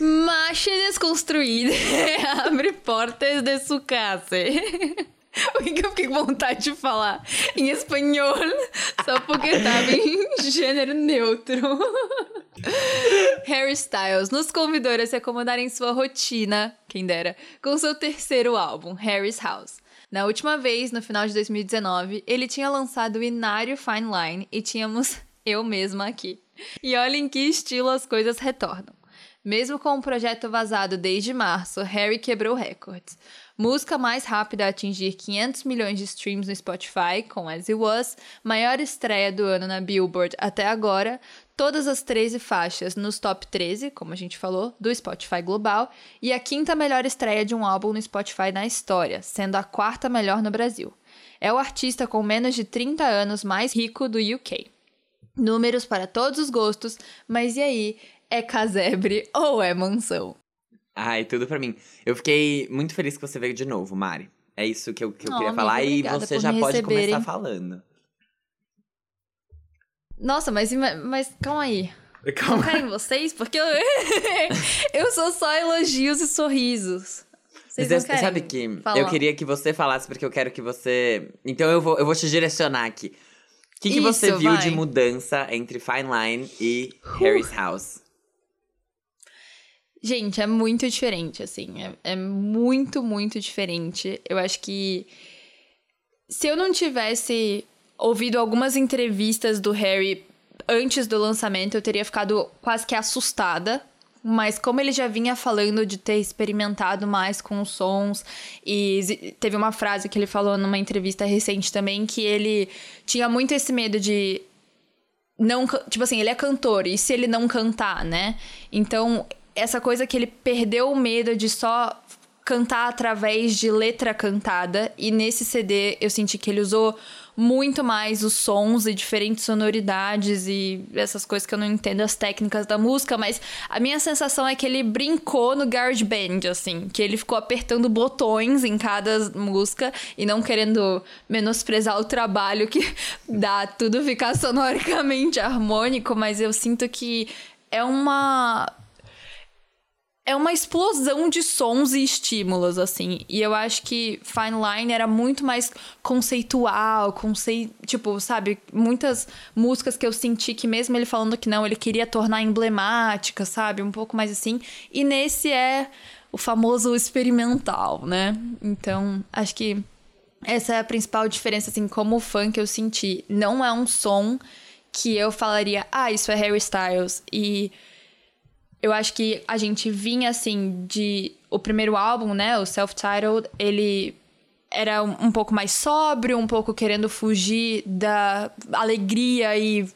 Macha desconstruída [laughs] abre portas de sua casa. [laughs] O que eu fiquei com vontade de falar em espanhol, só porque tava em [laughs] gênero neutro. Harry Styles nos convidou a se acomodar em sua rotina, quem dera, com seu terceiro álbum, Harry's House. Na última vez, no final de 2019, ele tinha lançado o Inário Fine Line e tínhamos eu mesma aqui. E olha em que estilo as coisas retornam. Mesmo com o projeto vazado desde março, Harry quebrou recordes. Música mais rápida a atingir 500 milhões de streams no Spotify, com As It Was, maior estreia do ano na Billboard até agora, todas as 13 faixas nos top 13, como a gente falou, do Spotify global, e a quinta melhor estreia de um álbum no Spotify na história, sendo a quarta melhor no Brasil. É o artista com menos de 30 anos mais rico do UK. Números para todos os gostos, mas e aí? É casebre ou é mansão? Ai, tudo pra mim. Eu fiquei muito feliz que você veio de novo, Mari. É isso que eu, que eu Oh, queria amiga, falar e você já pode receberem. começar falando. Nossa, mas, mas calma aí. Calma. Não querem vocês? Porque eu, [laughs] eu sou só elogios e sorrisos. Vocês Mas eu- não querem sabe que falar? eu queria que você falasse, porque eu quero que você. Então eu vou, eu vou te direcionar aqui. O que, que você Isso, viu vai. de mudança entre Fine Line e Harry's House? Gente, é muito diferente, assim. É, é muito, muito diferente. Eu acho que se eu não tivesse ouvido algumas entrevistas do Harry antes do lançamento, eu teria ficado quase que assustada. Mas como ele já vinha falando de ter experimentado mais com os sons, e teve uma frase que ele falou numa entrevista recente também, que ele tinha muito esse medo de não, tipo assim, ele é cantor, e se ele não cantar, né? Então, essa coisa que ele perdeu o medo de só cantar através de letra cantada, e nesse CD eu senti que ele usou muito mais os sons e diferentes sonoridades e essas coisas que eu não entendo as técnicas da música, mas a minha sensação é que ele brincou no GarageBand, assim, que ele ficou apertando botões em cada música e não querendo menosprezar o trabalho que [laughs] dá tudo ficar sonoricamente harmônico, mas eu sinto que é uma é uma explosão de sons e estímulos, assim. E eu acho que Fine Line era muito mais conceitual, conceit... tipo, sabe? Muitas músicas que eu senti que mesmo ele falando que não, ele queria tornar emblemática, sabe? Um pouco mais assim. E nesse é o famoso experimental, né? Então, acho que essa é a principal diferença, assim, como fã que eu senti. Não é um som que eu falaria, ah, isso é Harry Styles. E eu acho que a gente vinha assim de o primeiro álbum, né, o self-titled, ele era um pouco mais sóbrio, um pouco querendo fugir da alegria e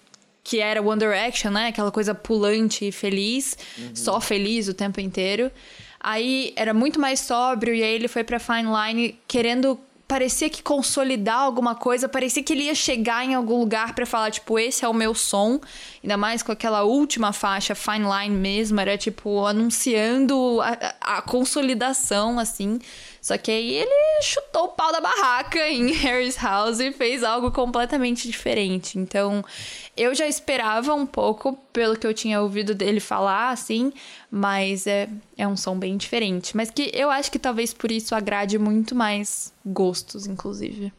que era One Direction, né, aquela coisa pulante e feliz, uhum. só feliz o tempo inteiro. Aí era muito mais sóbrio e aí ele foi para Fine Line querendo parecia que consolidar alguma coisa, parecia que ele ia chegar em algum lugar para falar, tipo, esse é o meu som. Ainda mais com aquela última faixa, Fine Line mesmo, era tipo anunciando a, a consolidação, assim. Só que aí ele chutou o pau da barraca em [laughs] Harry's House e fez algo completamente diferente. Então, eu já esperava um pouco pelo que eu tinha ouvido dele falar, assim, mas é, é um som bem diferente. Mas que eu acho que talvez por isso agrade muito mais gostos, inclusive.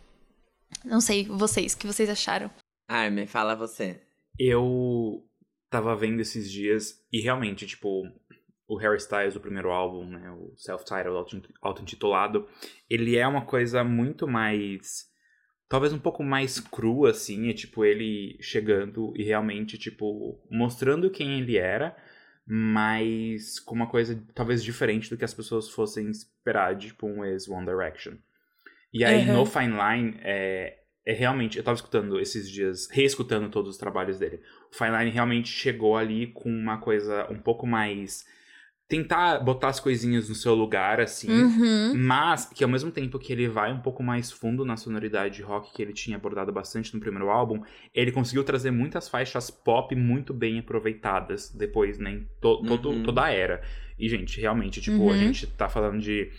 Não sei, vocês, o que vocês acharam? Armin, fala você. Eu tava vendo esses dias e realmente, tipo, o Harry Styles, o primeiro álbum, né, o self-titled, auto-intitulado, ele é uma coisa muito mais talvez um pouco mais cru assim, é tipo ele chegando e realmente tipo mostrando quem ele era, mas com uma coisa talvez diferente do que as pessoas fossem esperar de tipo um ex One Direction. E aí uhum. no Fine Line é, é realmente, eu tava escutando esses dias, reescutando todos os trabalhos dele. O Fine Line realmente chegou ali com uma coisa um pouco mais tentar botar as coisinhas no seu lugar, assim, uhum. mas que ao mesmo tempo que ele vai um pouco mais fundo na sonoridade rock que ele tinha abordado bastante no primeiro álbum, ele conseguiu trazer muitas faixas pop muito bem aproveitadas depois, né, em to uhum. todo, toda a era. E, gente, realmente, tipo, uhum. a gente tá falando de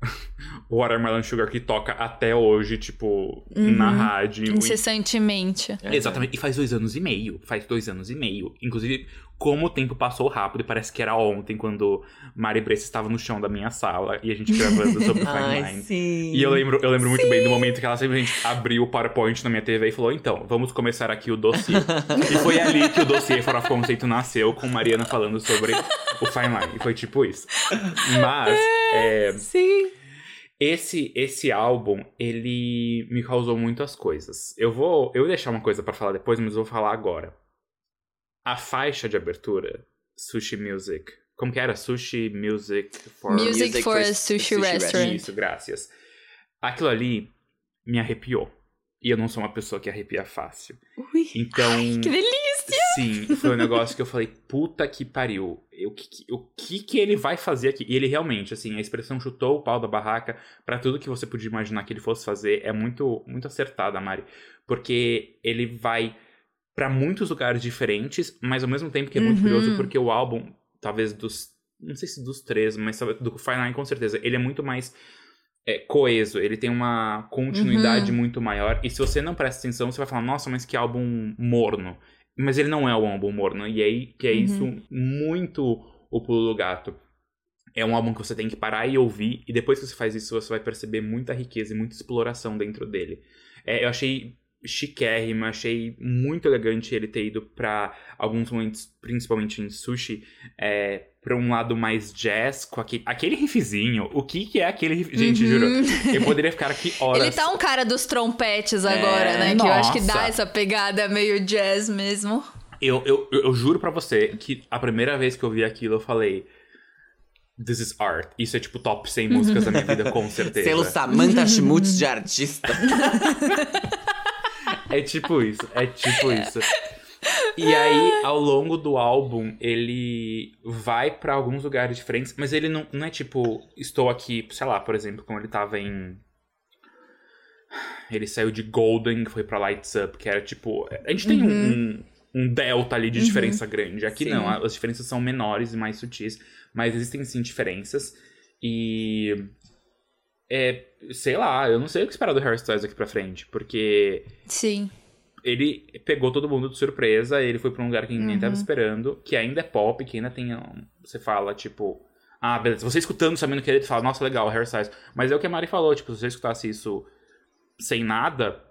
[laughs] o Watermelon Sugar que toca até hoje, tipo, uhum. na rádio. Incessantemente. Exatamente. E faz dois anos e meio. Faz dois anos e meio. Inclusive, como o tempo passou rápido, e parece que era ontem, quando Mari Bressa estava no chão da minha sala e a gente gravando sobre [laughs] o Fine Sim. E eu lembro, eu lembro muito bem do momento que ela simplesmente abriu o PowerPoint na minha TV e falou: então, vamos começar aqui o dossiê. e foi ali que o dossiê Fora Conceito nasceu, com Mariana falando sobre o Fine Line. E foi tipo isso. Mas. É, Sim. Esse, esse álbum, ele me causou muitas coisas. Eu vou, eu vou deixar uma coisa para falar depois, mas vou falar agora. A faixa de abertura, Sushi Music. Como que era? Sushi Music for... Music, Music for, for a Sushi, sushi Restaurant. Isso, graças. Aquilo ali me arrepiou. E eu não sou uma pessoa que arrepia fácil. Ui, então. Ai, que delícia! Sim, foi um negócio que eu falei, puta que pariu. O que, o que que ele vai fazer aqui? E ele realmente, assim, a expressão chutou o pau da barraca para tudo que você podia imaginar que ele fosse fazer é muito, muito acertada, Mari. Porque ele vai para muitos lugares diferentes, mas ao mesmo tempo que é muito uhum. curioso porque o álbum, talvez dos. Não sei se dos três, mas do Fine com certeza, ele é muito mais é, coeso, ele tem uma continuidade uhum. muito maior. E se você não presta atenção, você vai falar, nossa, mas que álbum morno. Mas ele não é um álbum morno. E aí que é uhum. isso muito o pulo do gato. É um álbum que você tem que parar e ouvir, e depois que você faz isso, você vai perceber muita riqueza e muita exploração dentro dele. É, eu achei chiquérrimo, achei muito elegante ele ter ido para alguns momentos, principalmente em sushi, é, pra um lado mais jazz, com aquele, aquele riffzinho. O que que é aquele riff? Gente, uhum. juro, eu [laughs] poderia ficar aqui horas. Ele tá um cara dos trompetes agora, é, né? Nossa. Que eu acho que dá essa pegada meio jazz mesmo. Eu, eu, eu, eu juro para você que a primeira vez que eu vi aquilo, eu falei... This is art. Isso é tipo top 100 músicas da minha vida, com [laughs] certeza. Selo Samantha Schmutz de artista. [laughs] É tipo isso, é tipo isso. E aí, ao longo do álbum, ele vai para alguns lugares diferentes, mas ele não, não é tipo, estou aqui, sei lá, por exemplo, como ele tava em. Ele saiu de Golden, foi pra Lights Up, que era tipo. A gente tem uhum. um, um, delta ali de uhum. diferença grande. Aqui sim. não, as diferenças são menores e mais sutis, mas existem sim diferenças. E é, sei lá, eu não sei o que esperar do Harry Styles aqui pra frente, porque. Sim. Ele pegou todo mundo de surpresa, ele foi pra um lugar que ninguém uhum. tava esperando, que ainda é pop, que ainda tem. Você fala, tipo. Ah, beleza. Você escutando, sabendo que ele fala, nossa, legal, hairstyles. Mas é o que a Mari falou, tipo, se você escutasse isso sem nada,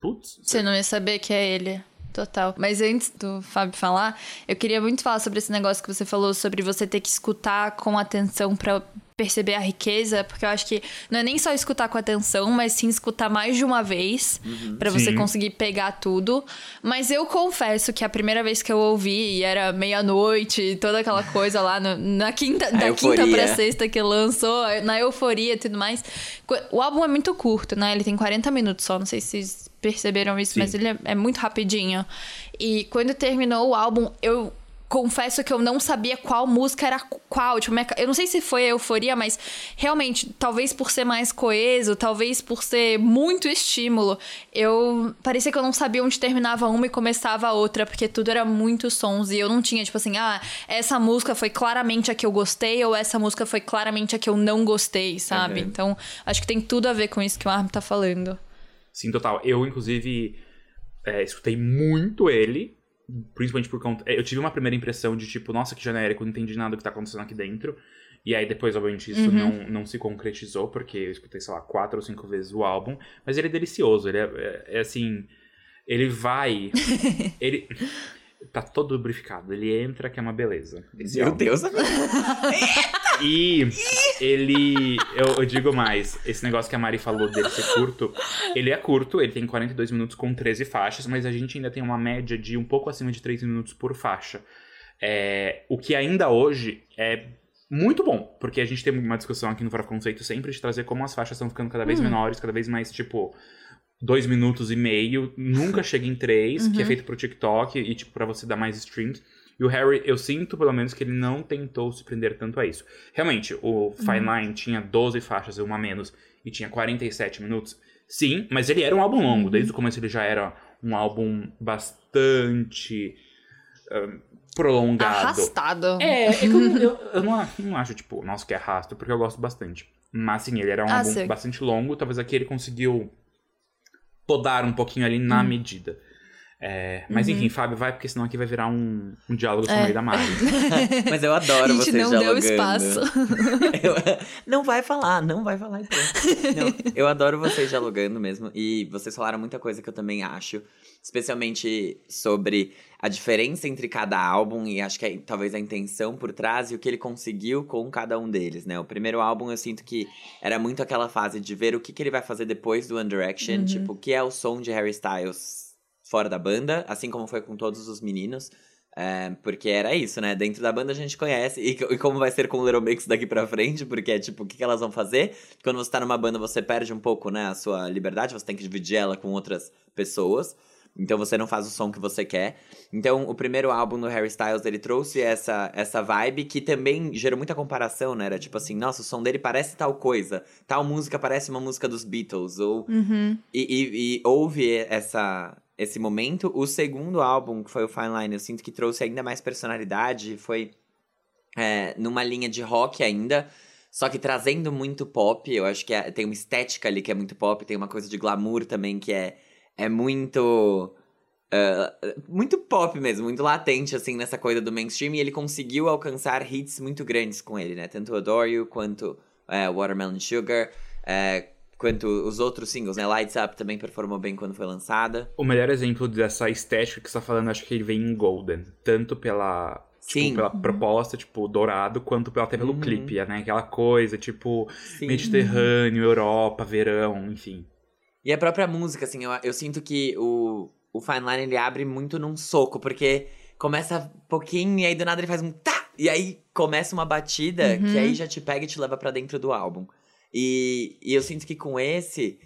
putz. Você não ia saber que é ele. Total. Mas antes do Fábio falar, eu queria muito falar sobre esse negócio que você falou sobre você ter que escutar com atenção para perceber a riqueza, porque eu acho que não é nem só escutar com atenção, mas sim escutar mais de uma vez uhum. para você conseguir pegar tudo. Mas eu confesso que a primeira vez que eu ouvi e era meia-noite, toda aquela coisa lá no, na quinta, [laughs] da quinta pra sexta que lançou, na euforia e tudo mais. O álbum é muito curto, né? Ele tem 40 minutos só, não sei se perceberam isso, Sim. mas ele é, é, muito rapidinho. E quando terminou o álbum, eu confesso que eu não sabia qual música era qual. Tipo, eu não sei se foi a euforia, mas realmente, talvez por ser mais coeso, talvez por ser muito estímulo, eu parecia que eu não sabia onde terminava uma e começava a outra, porque tudo era muito sons e eu não tinha, tipo assim, ah, essa música foi claramente a que eu gostei ou essa música foi claramente a que eu não gostei, sabe? Uhum. Então, acho que tem tudo a ver com isso que o Arm tá falando. Sim, total. Eu, inclusive, é, escutei muito ele, principalmente por conta. Eu tive uma primeira impressão de tipo, nossa, que genérico, não entendi nada do que tá acontecendo aqui dentro. E aí depois, obviamente, isso uhum. não, não se concretizou, porque eu escutei, sei lá, quatro ou cinco vezes o álbum. Mas ele é delicioso, ele é, é, é assim. Ele vai. [laughs] ele tá todo lubrificado. Ele entra que é uma beleza. Meu álbum. Deus, [laughs] E ele. Eu, eu, digo mais, esse negócio que a Mari falou dele ser curto, ele é curto, ele tem 42 minutos com 13 faixas, mas a gente ainda tem uma média de um pouco acima de 3 minutos por faixa. É, o que ainda hoje é muito bom, porque a gente tem uma discussão aqui no Fora Conceito sempre de trazer como as faixas estão ficando cada vez hum. menores, cada vez mais, tipo, dois minutos e meio, nunca chega em três, uhum. que é uhum. feito pro TikTok e, tipo, pra você dar mais streams. E o Harry, eu sinto, pelo menos, que ele não tentou se prender tanto a isso. Realmente, o Fine uhum. Line tinha 12 faixas e uma menos, e tinha 47 minutos. Sim, mas ele era um álbum longo. Uhum. Desde o começo ele já era um álbum bastante... Um, prolongado. Arrastado. É, é que eu, eu, eu não, não, acho, tipo, nossa, que arrasto, porque eu gosto bastante. Mas, sim, ele era um ah, álbum bastante longo. Talvez aqui ele conseguiu podar um pouquinho ali na hum. medida. É, mas uhum. enfim, Fábio, vai, porque senão aqui vai virar um, um diálogo sobre é. meio da Mari. [laughs] mas eu adoro vocês dialogando. não deu espaço. [laughs] eu, não vai falar, não vai falar então. Não, eu adoro vocês dialogando mesmo. E vocês falaram muita coisa que eu também acho. Especialmente sobre a diferença entre cada álbum e acho que é, talvez a intenção por trás e o que ele conseguiu com cada um deles, né? O primeiro álbum eu sinto que era muito aquela fase de ver o que, que ele vai fazer depois do One Direction, uhum. tipo, o que é o som de Harry Styles fora da banda, assim como foi com todos os meninos. É, porque era isso, né? Dentro da banda a gente conhece. E, e, como vai ser com o Little Mix daqui pra frente, porque é tipo, o que, que elas vão fazer? Quando você tá numa banda, você perde um pouco, né, a sua liberdade, você tem que dividir ela com outras pessoas. Então você não faz o som que você quer. Então, o primeiro álbum do Harry Styles, ele trouxe essa, essa vibe que também gerou muita comparação, né? Era tipo assim, nossa, o som dele parece tal coisa. Tal música parece uma música dos Beatles. Ou, uhum. e, e, e houve essa, esse momento. O segundo álbum, que foi o Fine Line, eu sinto que trouxe ainda mais personalidade. Foi é, numa linha de rock ainda. Só que trazendo muito pop. Eu acho que é, tem uma estética ali que é muito pop. Tem uma coisa de glamour também que é, é muito... Uh, muito pop mesmo, muito latente, assim, nessa coisa do mainstream. E ele conseguiu alcançar hits muito grandes com ele, né? Tanto Adore You, quanto uh, Watermelon Sugar. Uh, quanto os outros singles, né? Lights Up também performou bem quando foi lançada. O melhor exemplo dessa estética que você tá falando, acho que ele vem em Golden. Tanto pela Tipo, Sim. pela proposta, tipo, dourado, quanto até pelo uhum. clipe, né? Aquela coisa, tipo, Sim. Mediterrâneo, Europa, verão, enfim. E a própria música, assim, eu, eu sinto que o, o Fine Line, ele abre muito num soco, porque começa pouquinho e aí do nada ele faz um tá! E aí começa uma batida uhum. que aí já te pega e te leva para dentro do álbum. E, e eu sinto que com esse,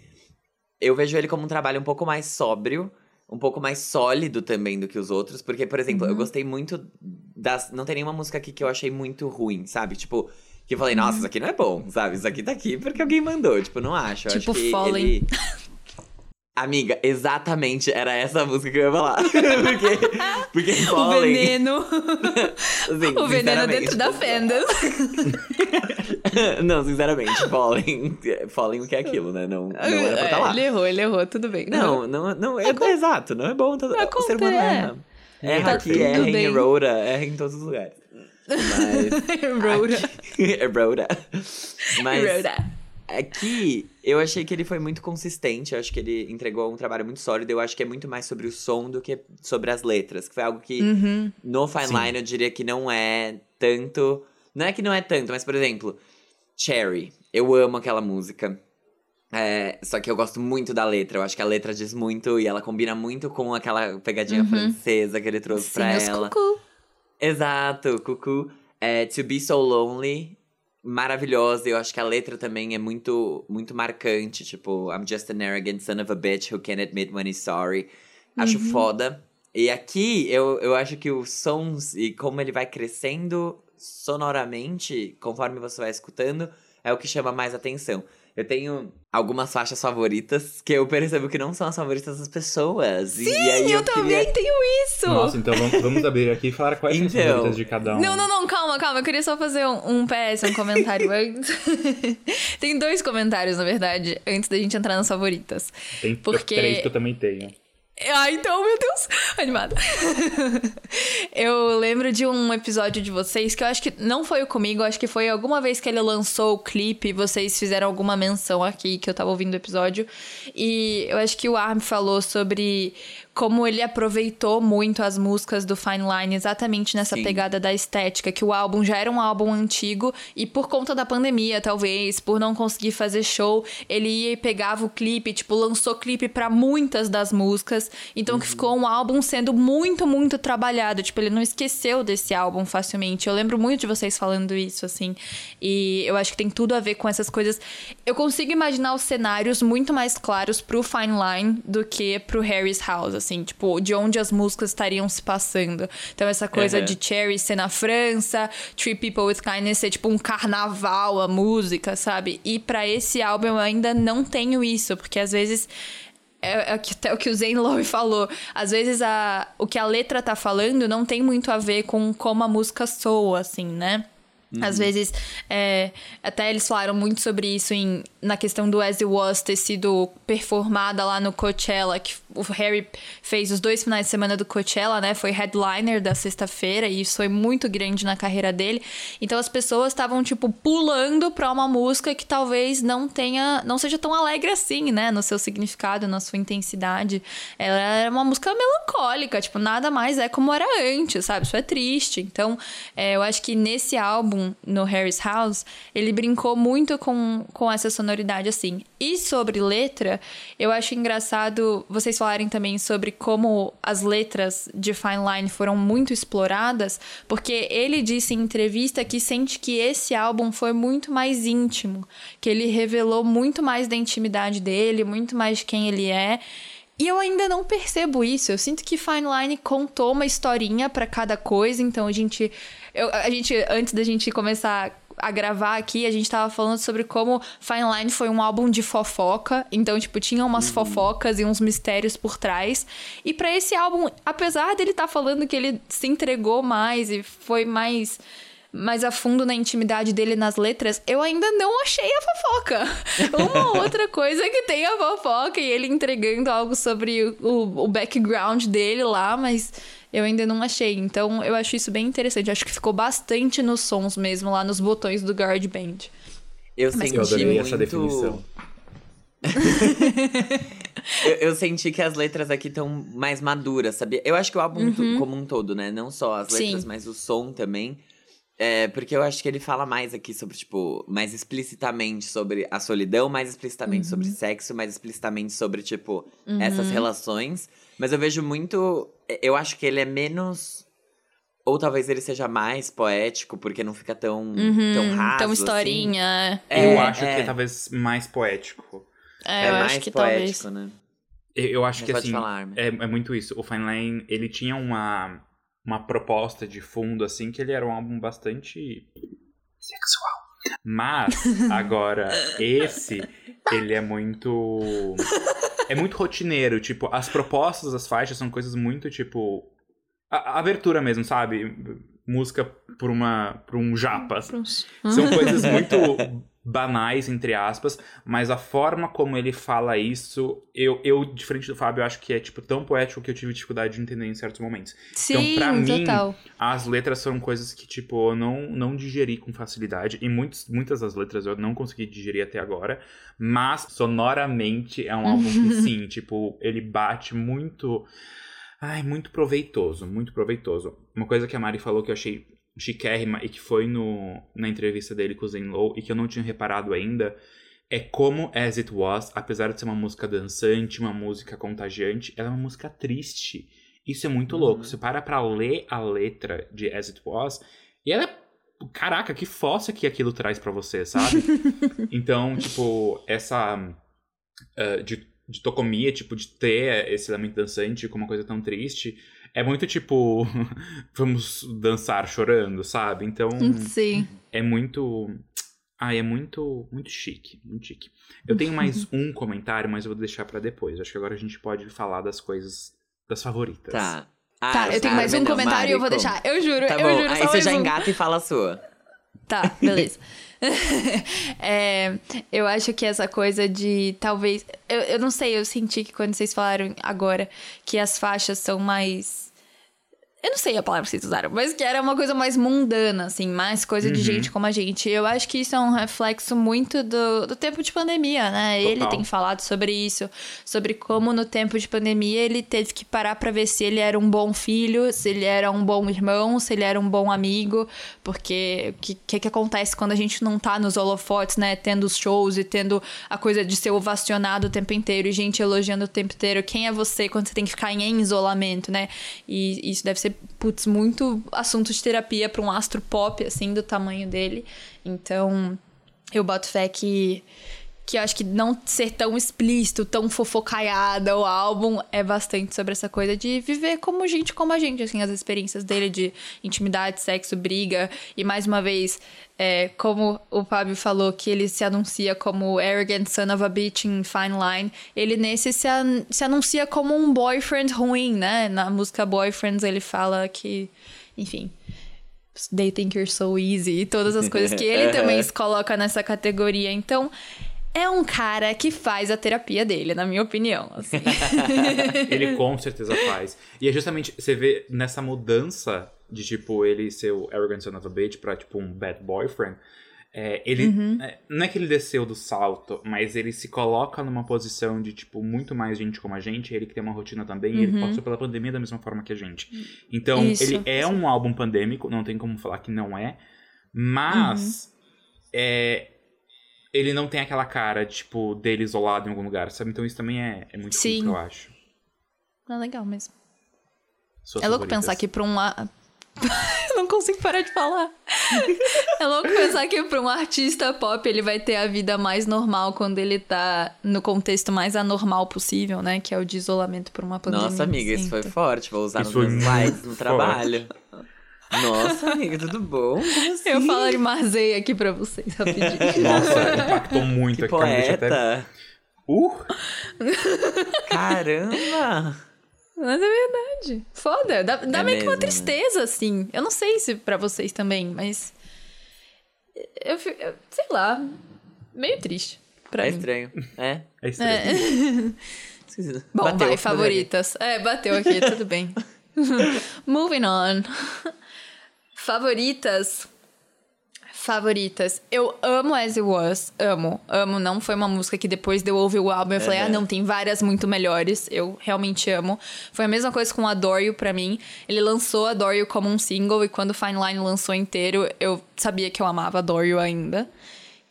eu vejo ele como um trabalho um pouco mais sóbrio, um pouco mais sólido também do que os outros. Porque, por exemplo, uhum. eu gostei muito das. Não tem nenhuma música aqui que eu achei muito ruim, sabe? Tipo, que eu falei, nossa, uhum. isso aqui não é bom, sabe? Isso aqui tá aqui porque alguém mandou. Tipo, não acho. Tipo, acho que Fallen. Ele... Amiga, exatamente, era essa música que eu ia falar. [laughs] porque, porque Fallen... O veneno. [laughs] assim, o veneno dentro da fenda. [laughs] não, sinceramente, Fallen, Fallen o que é aquilo, né? Não, não era pra estar tá lá. Ele errou, ele errou, tudo bem. Não, não, não, é, é, exato, não é bom, todo, o ser humano erra. Erra Tá aqui, erra em bem. Rhoda, erra em todos os lugares. Mas. Rhoda. aqui- Rhoda. Mas. Rhoda. Aqui, eu achei que ele foi muito consistente. Eu acho que ele entregou um trabalho muito sólido. Eu acho que é muito mais sobre o som do que sobre as letras. Que foi algo que Uhum. no Fine Sim. Line eu diria que não é tanto. Não é que não é tanto, mas por exemplo, Cherry. Eu amo aquela música. É, só que eu gosto muito da letra. Eu acho que a letra diz muito e ela combina muito com aquela pegadinha francesa que ele trouxe Sim, pra ela. cucu. Exato, Cucu. É, to Be So Lonely, maravilhosa. Eu acho que a letra também é muito, muito marcante. Tipo, I'm just an arrogant son of a bitch who can't admit when he's sorry. Acho foda. E aqui, eu, eu acho que os sons e como ele vai crescendo sonoramente, conforme você vai escutando, é o que chama mais atenção. Eu tenho algumas faixas favoritas que eu percebo que não são as favoritas das pessoas. Sim, e aí Eu, eu, também queria... tenho isso. Nossa, então vamos, vamos abrir aqui e falar quais são as Então. favoritas de cada um. Não, não, não, calma, calma. Eu queria só fazer um, um PS, um comentário [laughs] antes. [laughs] Tem dois comentários, na verdade, antes da gente entrar nas favoritas. Tem Porque- três que eu também tenho. Ah, então, meu Deus, [laughs] animada. [laughs] eu lembro de um episódio de vocês que eu acho que não foi comigo, acho que foi alguma vez que ele lançou o clipe, vocês fizeram alguma menção aqui que eu tava ouvindo o episódio. E eu acho que o Arm falou sobre como ele aproveitou muito as músicas do Fine Line exatamente nessa Sim. pegada da estética, que o álbum já era um álbum antigo e por conta da pandemia, talvez, por não conseguir fazer show, ele ia e pegava o clipe, tipo, lançou clipe pra muitas das músicas, então que ficou um álbum sendo muito, muito trabalhado, tipo, ele não esqueceu desse álbum facilmente. Eu lembro muito de vocês falando isso, assim, e eu acho que tem tudo a ver com essas coisas. Eu consigo imaginar os cenários muito mais claros pro Fine Line do que pro Harry's House, assim, tipo, de onde as músicas estariam se passando. Então, essa coisa Uhum. de Cherry ser na França, Three People with Kindness ser tipo um carnaval a música, sabe? E pra esse álbum eu ainda não tenho isso, porque às vezes. É, é até o que o Zane Lowe [laughs] falou. Às vezes a, o que a letra tá falando não tem muito a ver com como a música soa, assim, né? Às vezes, é, até eles falaram muito sobre isso em, na questão do As It Was ter sido performada lá no Coachella, que o Harry fez os dois finais de semana do Coachella, né? Foi headliner da sexta-feira e isso foi muito grande na carreira dele. Então as pessoas estavam, tipo, pulando pra uma música que talvez não tenha, não seja tão alegre assim, né? No seu significado, na sua intensidade. Ela era uma música melancólica, tipo, nada mais é como era antes, sabe? Isso é triste. Então, é, eu acho que nesse álbum, no Harry's House, ele brincou muito com, com essa sonoridade, assim. E sobre letra, eu acho engraçado vocês falarem também sobre como as letras de Fine Line foram muito exploradas, porque ele disse em entrevista que sente que esse álbum foi muito mais íntimo, que ele revelou muito mais da intimidade dele, muito mais de quem ele é. E eu ainda não percebo isso. Eu sinto que Fine Line contou uma historinha pra cada coisa, então a gente. eu- a gente, antes da gente começar a gravar aqui, a gente tava falando sobre como Fine Line foi um álbum de fofoca. Então, tipo, tinha umas fofocas e uns mistérios por trás. E pra esse álbum, apesar dele estar falando que ele se entregou mais e foi mais mais a fundo na intimidade dele nas letras, eu ainda não achei a fofoca. [laughs] Uma outra coisa que tem a fofoca e ele entregando algo sobre o, o background dele lá, mas eu ainda não achei. Então eu acho isso bem interessante. Acho que ficou bastante nos sons mesmo, lá nos botões do Guard Band. Eu Mas senti Eu adorei muito... essa definição. [laughs] eu, eu senti que as letras aqui estão mais maduras, sabia? Eu acho que o álbum to- como um todo, né? Não só as letras, Uhum. Sim. mas o som também. É, porque eu acho que ele fala mais aqui sobre, tipo, mais explicitamente sobre a solidão, mais explicitamente sobre Uhum. sexo, mais explicitamente sobre, tipo, essas relações. Mas eu vejo muito. Eu acho que ele é menos. Ou talvez ele seja mais poético, porque não fica tão, tão raso. então, assim. historinha. É, eu acho é. que é talvez mais poético. É, É, eu mais acho que poético, talvez. né? Eu, eu acho Mas que pode assim, falar, é, é muito isso. O Fine Line, ele tinha uma, uma proposta de fundo, assim, que ele era um álbum bastante sexual. Mas, [laughs] agora, esse, ele é muito... É muito rotineiro, tipo, as propostas das faixas são coisas muito, tipo... A, a abertura mesmo, sabe? Música por, uma, por um japa. São [laughs] coisas muito banais, entre aspas, mas a forma como ele fala isso, eu, eu diferente do Fábio, acho que é, tipo, tão poético que eu tive dificuldade de entender em certos momentos. Sim, então, pra mim, total. as letras foram coisas que, tipo, eu não, não digeri com facilidade, e muitos, muitas das letras eu não consegui digerir até agora, mas, sonoramente, é um [laughs] álbum que, sim, tipo, ele bate muito... Ai, muito proveitoso, muito proveitoso. Uma coisa que a Mari falou que eu achei chiquérrima e que foi no, na entrevista dele com o Zen Low e que eu não tinha reparado ainda é como As It Was, apesar de ser uma música dançante, uma música contagiante, ela é uma música triste. Isso é muito louco. Você para pra ler a letra de As It Was e ela é. Caraca, que fossa que aquilo traz para você, sabe? [laughs] então, tipo, essa. Uh, de, de tocomia, tipo, de ter esse elemento dançante com uma coisa tão triste é muito tipo, [laughs] vamos dançar chorando, sabe? Então, Sim. é muito. Ai, é muito, muito chique, muito chique. Eu tenho mais [laughs] um comentário, mas eu vou deixar pra depois. Acho que agora a gente pode falar das coisas, das favoritas. Tá. Ah, Tá, eu tenho mais um comentário e eu vou deixar. Eu juro, Tá eu bom, juro. aí só você mais já um. engata e fala a sua. Tá, beleza. [laughs] É, eu acho que essa coisa de talvez. Eu, eu não sei, eu senti que quando vocês falaram agora que as faixas são mais. Eu não sei a palavra que vocês usaram, mas que era uma coisa mais mundana, assim, mais coisa de gente como a gente. Eu acho que isso é um reflexo muito do, do tempo de pandemia, né? Ele Total. tem falado sobre isso, sobre como no tempo de pandemia ele teve que parar pra ver se ele era um bom filho, se ele era um bom irmão, se ele era um bom amigo, porque o que, que que acontece quando a gente não tá nos holofotes, né? Tendo os shows e tendo a coisa de ser ovacionado o tempo inteiro e gente elogiando o tempo inteiro. Quem é você quando você tem que ficar em, em isolamento, né? E isso deve ser, putz, muito assunto de terapia pra um astro pop, assim, do tamanho dele. Então, eu boto fé que que eu acho que não ser tão explícito, tão fofocaiada o álbum é bastante sobre essa coisa de viver como gente como a gente, assim, as experiências dele de intimidade, sexo, briga. E mais uma vez, é, como o Fábio falou, que ele se anuncia como arrogant son of a bitch in Fine Line, ele nesse se, an- se anuncia como um boyfriend ruim, né? Na música Boyfriends ele fala que, enfim, They think you're so easy e todas as coisas que ele [laughs] também se coloca nessa categoria. Então, é um cara que faz a terapia dele, na minha opinião. assim. [laughs] Ele com [laughs] certeza faz. E é justamente, você vê nessa mudança de, tipo, ele ser o arrogant son of a bitch pra, tipo, um bad boyfriend. é, ele, é, não é que ele desceu do salto, mas ele se coloca numa posição de, tipo, muito mais gente como a gente, ele que tem uma rotina também, e ele passou pela pandemia da mesma forma que a gente. Então, Isso. ele é um álbum pandêmico, não tem como falar que não é, mas é, ele não tem aquela cara, tipo, dele isolado em algum lugar, sabe? Então isso também é, é muito Sim. rico, eu acho. É legal mesmo. Suas É louco favoritas. pensar que pra um. a- [laughs] Eu não consigo parar de falar. [laughs] É louco pensar que pra um artista pop ele vai ter a vida mais normal quando ele tá no contexto mais anormal possível, né? Que é o de isolamento por uma pandemia. Nossa, amiga, isso assim, foi então. forte. Vou usar Isso nos meus slides no trabalho. Nossa, amiga, tudo bom? Assim? Eu falo Marzei aqui pra vocês rapidinho. [laughs] Nossa, impactou muito Que aqui. eu até- poeta. Uh! Caramba! Mas é verdade. Foda. Dá, dá É meio que uma né? tristeza, assim. Eu não sei se pra vocês também, mas. Eu, eu- sei lá. Meio triste. Pra É mim. estranho. É. É estranho. [laughs] Esquisito. Bom, Bateu, vai, favoritas. É, bateu aqui, tudo bem. [laughs] Moving on. Favoritas. Favoritas. Eu amo As It Was. Amo. Amo. Não foi uma música que depois de eu ouvir o álbum eu falei, ah, Uhum. não, tem várias muito melhores. Eu realmente amo. Foi a mesma coisa com Adore You pra mim. Ele lançou Adore You como um single e quando Fine Line lançou inteiro, eu sabia que eu amava Adore You ainda.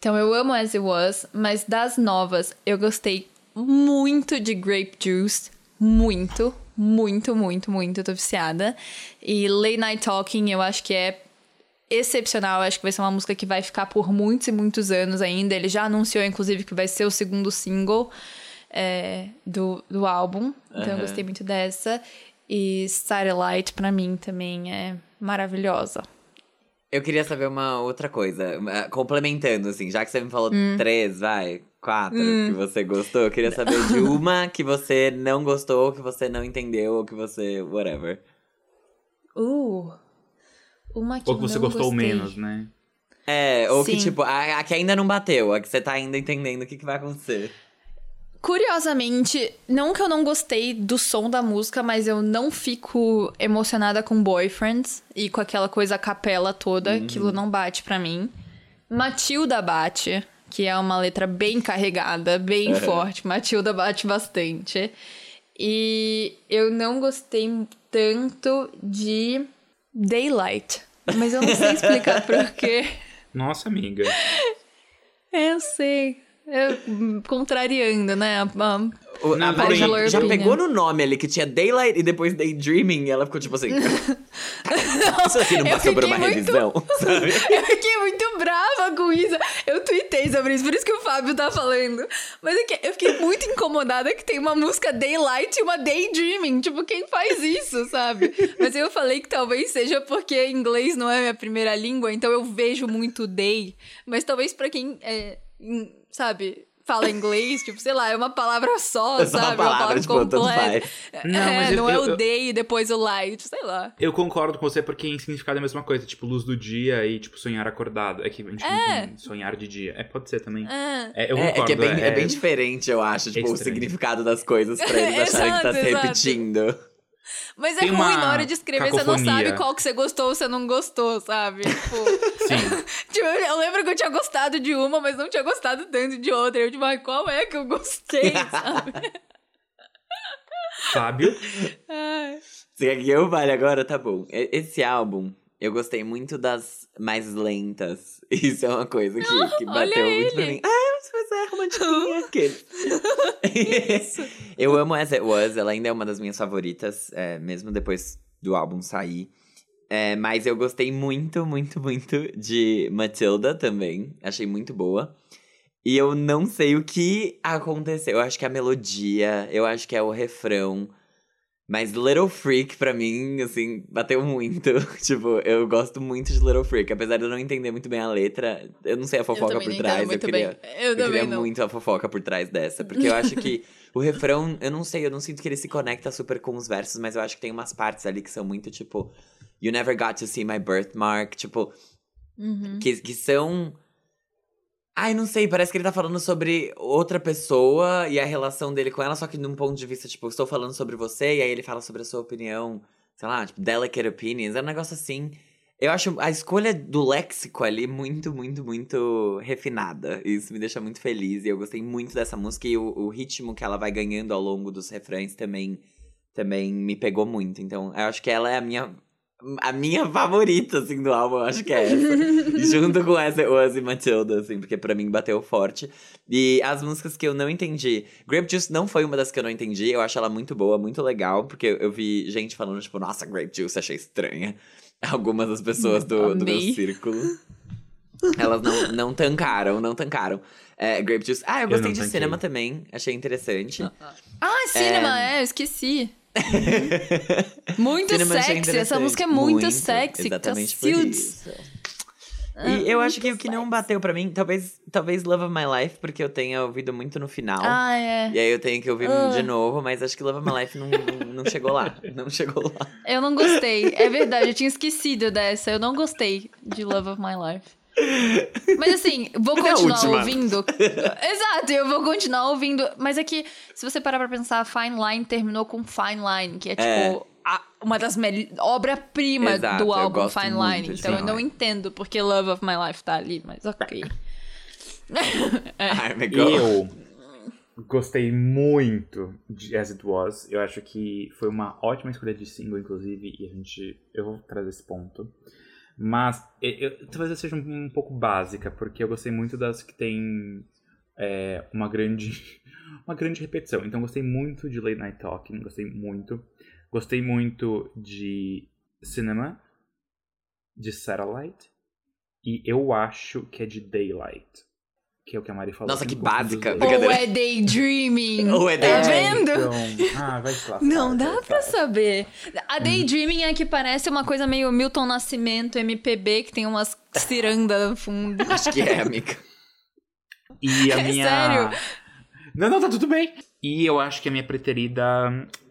Então eu amo As It Was, mas das novas, eu gostei muito de Grape Juice. Muito, muito, muito, muito. Eu tô viciada. E Late Night Talking, eu acho que é excepcional. Eu acho que vai ser uma música que vai ficar por muitos e muitos anos ainda. Ele já anunciou, inclusive, que vai ser o segundo single é, do, do álbum. Então eu Aham. gostei muito dessa. E Satellite, pra mim, também é maravilhosa. Eu queria saber uma outra coisa. Complementando, assim, já que você me falou Hum. três, vai, quatro que você gostou, eu queria saber de [laughs] uma que você não gostou, que você não entendeu, ou que você. whatever. Uh! Uma que Ou que você não gostou gostei. menos, né? É, ou que Sim. tipo, a, a que ainda não bateu, a que você tá ainda entendendo o que, que vai acontecer. Curiosamente, não que eu não gostei do som da música, mas eu não fico emocionada com Boyfriends e com aquela coisa a capela toda, Uhum. aquilo não bate pra mim. Matilda bate, que é uma letra bem carregada, bem forte. Matilda bate bastante. E eu não gostei tanto de Daylight. Mas eu não sei explicar [laughs] por quê. Nossa, amiga. Eu sei. Eu, hum, contrariando, né? a- a- O, Não, a Mari já, já pegou no nome ali que tinha Daylight e depois Daydreaming, e ela ficou tipo assim. [laughs] [laughs] Isso aqui não passou por uma muito- revisão, [laughs] sabe? Eu fiquei muito brava com isso. Eu tuitei sobre isso, por isso que o Fábio tá falando. Mas é eu fiquei muito incomodada que tem uma música Daylight e uma Daydreaming. Tipo, quem faz isso, sabe? Mas eu falei que talvez seja porque inglês não é minha primeira língua, então eu vejo muito day. Mas talvez pra quem, é, sabe, fala inglês, tipo, sei lá, é uma palavra só, [laughs] É só uma sabe? palavra, tipo, tanto completa. Não, é, eu- não é o eu- day e depois o light, sei lá. Eu concordo com você porque em significado é a mesma coisa. Tipo, luz do dia e, tipo, sonhar acordado. É que a gente não tem sonhar de dia. É, pode ser também. É. É, eu É, concordo. é que é bem, é bem diferente, eu acho, tipo, o significado das coisas pra eles [laughs] acharem que tá Exato, se exato. repetindo. Mas é Tem ruim uma na hora de escrever, você não cacofonia. sabe qual que você gostou ou você não gostou, sabe? Tipo, [laughs] Sim. [laughs] tipo, eu lembro que eu tinha gostado de uma, mas não tinha gostado tanto de outra. Eu, tipo, ai, qual é que eu gostei, [laughs] sabe? Fábio. Ai. Se aqui eu vale agora, tá bom. Esse álbum, eu gostei muito das mais lentas. Isso é uma coisa que, que olha bateu muito pra mim. Ah, mas é romantiquinha. [laughs] Aquele. eu amo As It Was, ela ainda é uma das minhas favoritas, é, mesmo depois do álbum sair. É, mas eu gostei muito, muito, muito de Matilda também. Achei muito boa. E eu não sei o que aconteceu. Eu acho que é a melodia, eu acho que é o refrão. Mas Little Freak, pra mim, assim, bateu muito. [laughs] tipo, eu gosto muito de Little Freak. Apesar de eu não entender muito bem a letra, eu não sei a fofoca por trás. Eu queria. Eu eu queria não. muito a fofoca por trás dessa. Porque eu acho que o refrão, eu não sei, eu não sinto que ele se conecta super com os versos, mas eu acho que tem umas partes ali que são muito tipo. You never got to see my birthmark. Tipo, Uhum. que, que são. Ai, não sei, parece que ele tá falando sobre outra pessoa e a relação dele com ela, só que num ponto de vista, tipo, estou falando sobre você, e aí ele fala sobre a sua opinião, sei lá, tipo, delicate opinions, é um negócio assim. Eu acho a escolha do léxico ali muito, muito, muito refinada. Isso me deixa muito feliz. E eu gostei muito dessa música e o, o ritmo que ela vai ganhando ao longo dos refrões também, também me pegou muito. Então, eu acho que ela é a minha. A minha favorita, assim, do álbum, eu acho que é essa. [laughs] Junto com essa e Matilda, assim, porque pra mim bateu forte. E as músicas que eu não entendi. Grape Juice não foi uma das que eu não entendi. Eu acho ela muito boa, muito legal. Porque eu vi gente falando, tipo, nossa, Grape Juice, achei estranha. [laughs] Algumas das pessoas do, do meu círculo. Elas não, não tancaram, não tancaram. É, Grape Juice. Ah, eu Eu gostei não de tanquei. cinema também. Achei interessante. Ah, cinema, é, eu esqueci. [laughs] Muito Cinema sexy, essa música é muito, sexy. Exatamente por Cacildes. isso. E eu acho que o que não bateu pra mim, talvez, talvez Love of My Life, porque eu tenha ouvido muito no final. Ah, é. E aí eu tenho que ouvir Ah. de novo, mas acho que Love of My Life não, não, não chegou lá. Não chegou lá. Eu não gostei. É verdade, eu tinha esquecido dessa. Eu não gostei de Love of My Life. Mas assim, vou [laughs] é continuar ouvindo. [laughs] Exato, eu vou continuar ouvindo. Mas é que, se você parar pra pensar, Fine Line terminou com Fine Line, que é tipo a- uma das melhores. obra-prima do eu álbum Fine Line. Então eu Fine não Line. entendo porque Love of My Life tá ali, mas ok. [laughs] God. Eu gostei muito de As It Was. Eu acho que foi uma ótima escolha de single, inclusive, e a gente. Eu vou trazer esse ponto. Mas eu- eu- talvez eu seja um, um pouco básica, porque eu gostei muito das que tem é, uma grande. [laughs] Uma grande repetição. Então gostei muito de Late Night Talking, gostei muito. Gostei muito de Cinema, de Satellite, e eu acho que é de Daylight. Que é o que a Mari falou. Nossa, que básica. Ou é Daydreaming. Ou é Tá Daydreaming. vendo? Então, ah, vai se lascar, Não dá vai pra saber. A Daydreaming é que parece uma coisa meio Milton Nascimento, MPB, que tem umas ciranda no fundo. [laughs] Acho que é, amiga. E a [laughs] É minha. sério? Não, não, tá tudo bem. E eu acho que a minha preferida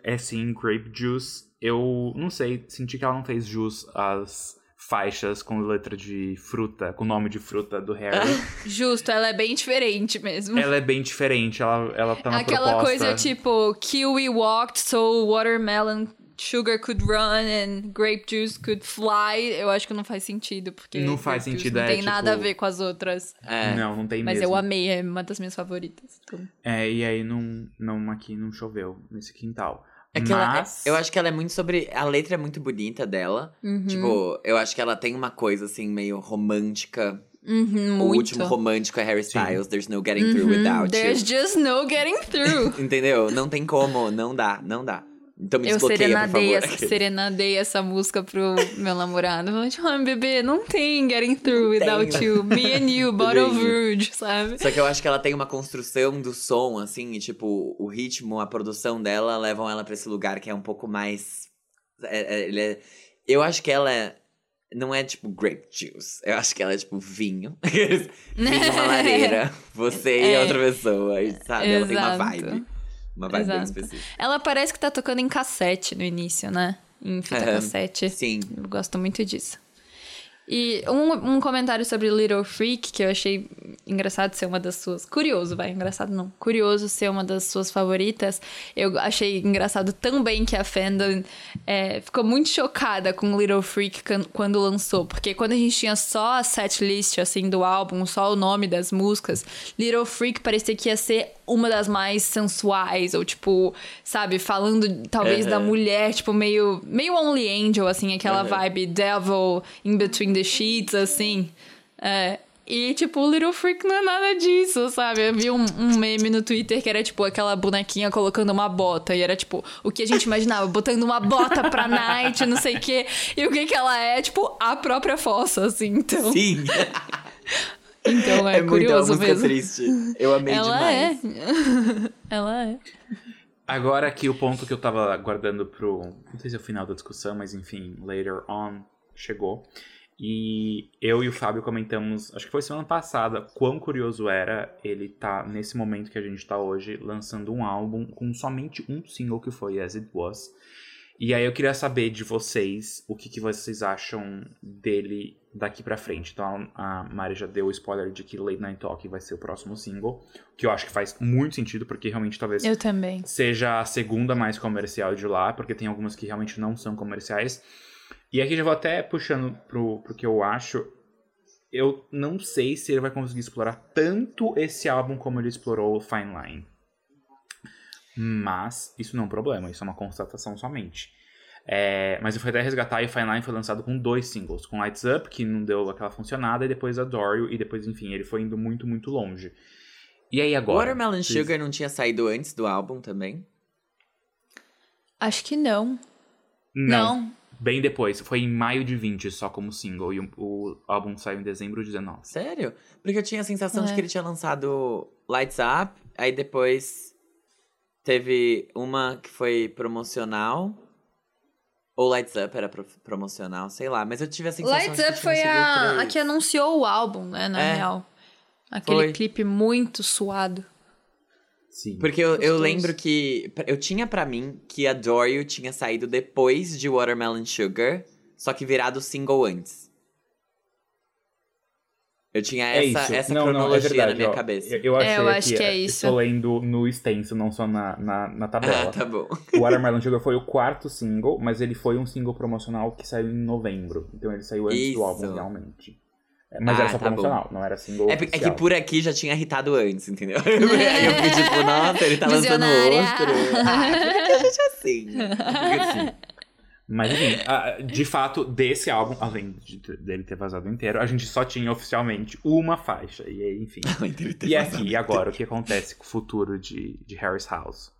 é sim Grape Juice. Eu não sei, senti que ela não fez jus às faixas com letra de fruta, com nome de fruta do Harry. [laughs] Justo, ela é bem diferente mesmo. ela é bem diferente, ela, ela tá na Aquela proposta... coisa tipo, kiwi walked so watermelon sugar could run and grape juice could fly. Eu acho que não faz sentido, porque Não faz sentido, não é, tem nada a tipo- ver com as outras. É. Não, não tem Mas mesmo. eu amei, é uma das minhas favoritas. então. É, e aí não, não aqui não choveu nesse quintal. É que ela- Mas eu acho que ela é muito sobre. A letra é muito bonita dela. Uhum. Tipo, eu acho que ela tem uma coisa assim, meio romântica. Uhum, O muito. último romântico é Harry Sim. Styles, There's no getting through Uhum, without There's you. just no getting through. [laughs] Entendeu? Não tem como, não dá, não dá. Então me Eu desbloqueia, por serenadei, favor. essa, [laughs] serenadei essa música pro meu namorado. Falei, tipo, ah, bebê, não tem getting through without tem. you. Me and you, [laughs] bottle. Rouge, sabe? Só que eu acho que ela tem uma construção do som, assim, e tipo, o ritmo, a produção dela levam ela pra esse lugar que é um pouco mais. é- é- é- eu acho que ela é. Não é tipo grape juice. Eu acho que ela é tipo vinho. [laughs] vinho, uma lareira. Você e É. outra pessoa. e, Sabe? Ela tem uma Exato. vibe. Uma vibe bem Exato. específica. Ela parece que tá tocando em cassete no início, né? Em fita Aham. cassete. Sim. Eu gosto muito disso. E um, um comentário sobre Little Freak, que eu achei engraçado ser uma das suas. Curioso, vai, engraçado não. Curioso ser uma das suas favoritas. Eu achei engraçado também que a fandom é, ficou muito chocada com Little Freak quando lançou. Porque quando a gente tinha só a setlist, assim, do álbum, só o nome das músicas, Little Freak parecia que ia ser uma das mais sensuais, ou tipo, sabe, falando talvez da Aham. mulher, tipo, meio, meio Only Angel, assim, aquela Aham. vibe Devil in Between the Sheets, assim. É. E, tipo, o Little Freak não é nada disso, sabe? Eu vi um, um meme no Twitter que era, tipo, aquela bonequinha colocando uma bota. E era, tipo, o que a gente imaginava, botando uma bota pra Night, não sei o quê. E o que que ela é? Tipo, a própria fossa, assim. Então, Sim. [laughs] então é, muito uma curioso música mesmo. triste. Eu amei Ela demais. é. [laughs] ela é. Agora aqui o ponto que eu tava aguardando pro. Não sei se é o final da discussão, mas enfim, later on chegou. E eu e o Fábio comentamos, acho que foi semana passada, quão curioso era ele tá nesse momento que a gente tá hoje, lançando um álbum com somente um single que foi As It Was. E aí eu queria saber de vocês o que, que vocês acham dele daqui pra frente. Então a Mari já deu o spoiler de que Late Night Talk vai ser o próximo single, que eu acho que faz muito sentido, porque realmente talvez Eu também. seja a segunda mais comercial de lá, porque tem algumas que realmente não são comerciais. E aqui já vou até puxando pro, pro que eu acho. Eu não sei se ele vai conseguir explorar tanto esse álbum como ele explorou o Fine Line. Mas isso não é um problema, isso é uma constatação somente. É, mas eu fui até resgatar e o Fine Line foi lançado com dois singles, com Lights Up, que não deu aquela funcionada, e depois Adore You, e depois, enfim, ele foi indo muito, muito longe. E aí agora? Watermelon Vocês- Sugar não tinha saído antes do álbum também? Acho que não. Não. Não. Bem depois, foi em maio de 20 só como single, e o, o álbum saiu em dezembro de 19. Sério? Porque eu tinha a sensação de É. que ele tinha lançado Lights Up, aí depois teve uma que foi promocional. Ou Lights Up era pro- promocional, sei lá. Mas eu tive a sensação Lights de que Up foi a, a que anunciou o álbum, né, na É. real. Aquele Foi. clipe muito suado. Sim. Porque eu, eu lembro que. Eu tinha pra mim que Adore You tinha saído depois de Watermelon Sugar, só que virado single antes. Eu tinha É essa, isso. essa Não, não, é cronologia verdade, na minha ó. cabeça. Eu, eu achei É, eu aqui, acho que é isso. Estou lendo no extenso, não só na, na, na tabela. Ah, tá bom. O Watermelon Sugar foi o quarto single, mas ele foi um single promocional que saiu em novembro. Então ele saiu antes Isso. do álbum, realmente. É, Mas Ah, era só tá bom. promocional, não era single É, é que por aqui já tinha irritado antes, entendeu? [laughs] Aí eu fui tipo, nossa, ele tá lançando outro. Ah, por que a gente é assim? Assim. Mas enfim, de fato, desse álbum, além de, dele ter vazado inteiro, a gente só tinha oficialmente uma faixa. E aí, enfim. [laughs] E aqui, e agora, o que acontece com o futuro de, de Harris House?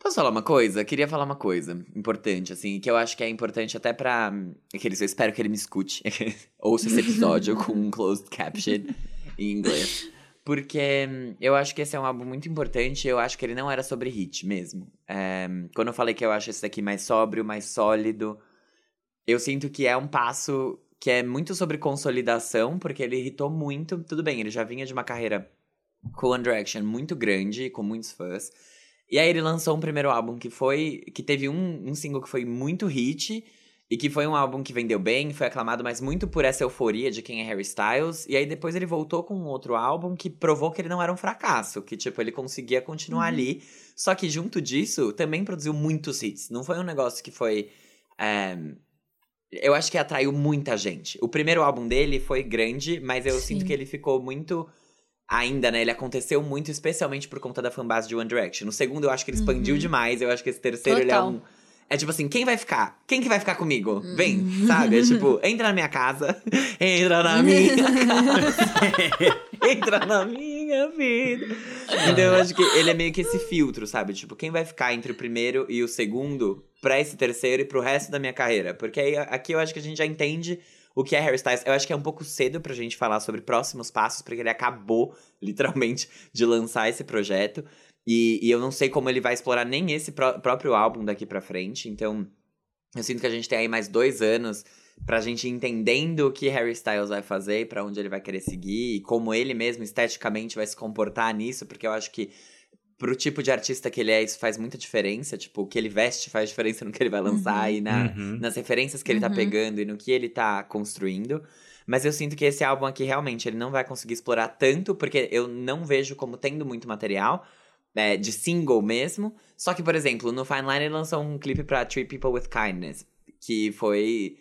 Posso falar uma coisa? Queria falar uma coisa importante, assim, que eu acho que é importante até pra. Aqueles, eu espero que ele me escute. [laughs] Ouça esse episódio com um closed caption em inglês. Porque hum, eu acho que esse é um álbum muito importante. Eu acho que ele não era sobre hit mesmo. É, quando eu falei que eu acho esse daqui mais sóbrio, mais sólido, eu sinto que é um passo que é muito sobre consolidação, porque ele irritou muito. Tudo bem, ele já vinha de uma carreira com One Direction muito grande, com muitos fãs. E aí ele lançou um primeiro álbum que foi. que teve um, um single que foi muito hit. E que foi um álbum que vendeu bem, foi aclamado, mas muito por essa euforia de quem é Harry Styles. E aí depois ele voltou com um outro álbum que provou que ele não era um fracasso. Que, tipo, ele conseguia continuar Uhum. ali. Só que junto disso, também produziu muitos hits. Não foi um negócio que foi. é, Eu acho que atraiu muita gente. O primeiro álbum dele foi grande, mas eu Sim. sinto que ele ficou muito. Ainda, né? Ele aconteceu muito, especialmente por conta da fanbase de One Direction. No segundo, eu acho que ele expandiu demais. Eu acho que esse terceiro, ele é Uhum. Total. um. É tipo assim, quem vai ficar? Quem que vai ficar comigo? Vem, sabe? É tipo, entra na minha casa, [laughs] entra na [laughs] minha casa, [laughs] entra na minha vida. Então eu acho que ele é meio que esse filtro, sabe? Tipo, quem vai ficar entre o primeiro e o segundo pra esse terceiro e pro resto da minha carreira? Porque aí aqui eu acho que a gente já entende o que é Harry Styles. Eu acho que é um pouco cedo pra gente falar sobre próximos passos, porque ele acabou, [laughs] literalmente, de lançar esse projeto. E, e eu não sei como ele vai explorar nem esse pró- próprio álbum daqui pra frente. Então, eu sinto que a gente tem aí mais dois anos pra gente entendendo o que Harry Styles vai fazer, pra onde ele vai querer seguir, e como ele mesmo esteticamente vai se comportar nisso, porque eu acho que pro tipo de artista que ele é, isso faz muita diferença. Tipo, o que ele veste faz diferença no que ele vai lançar e na, Uhum. nas referências que ele tá Uhum. pegando e no que ele tá construindo. Mas eu sinto que esse álbum aqui realmente ele não vai conseguir explorar tanto, porque eu não vejo como tendo muito material. é, de single mesmo. Só que, por exemplo, no Fine Line ele lançou um clipe pra Treat People with Kindness. Que foi.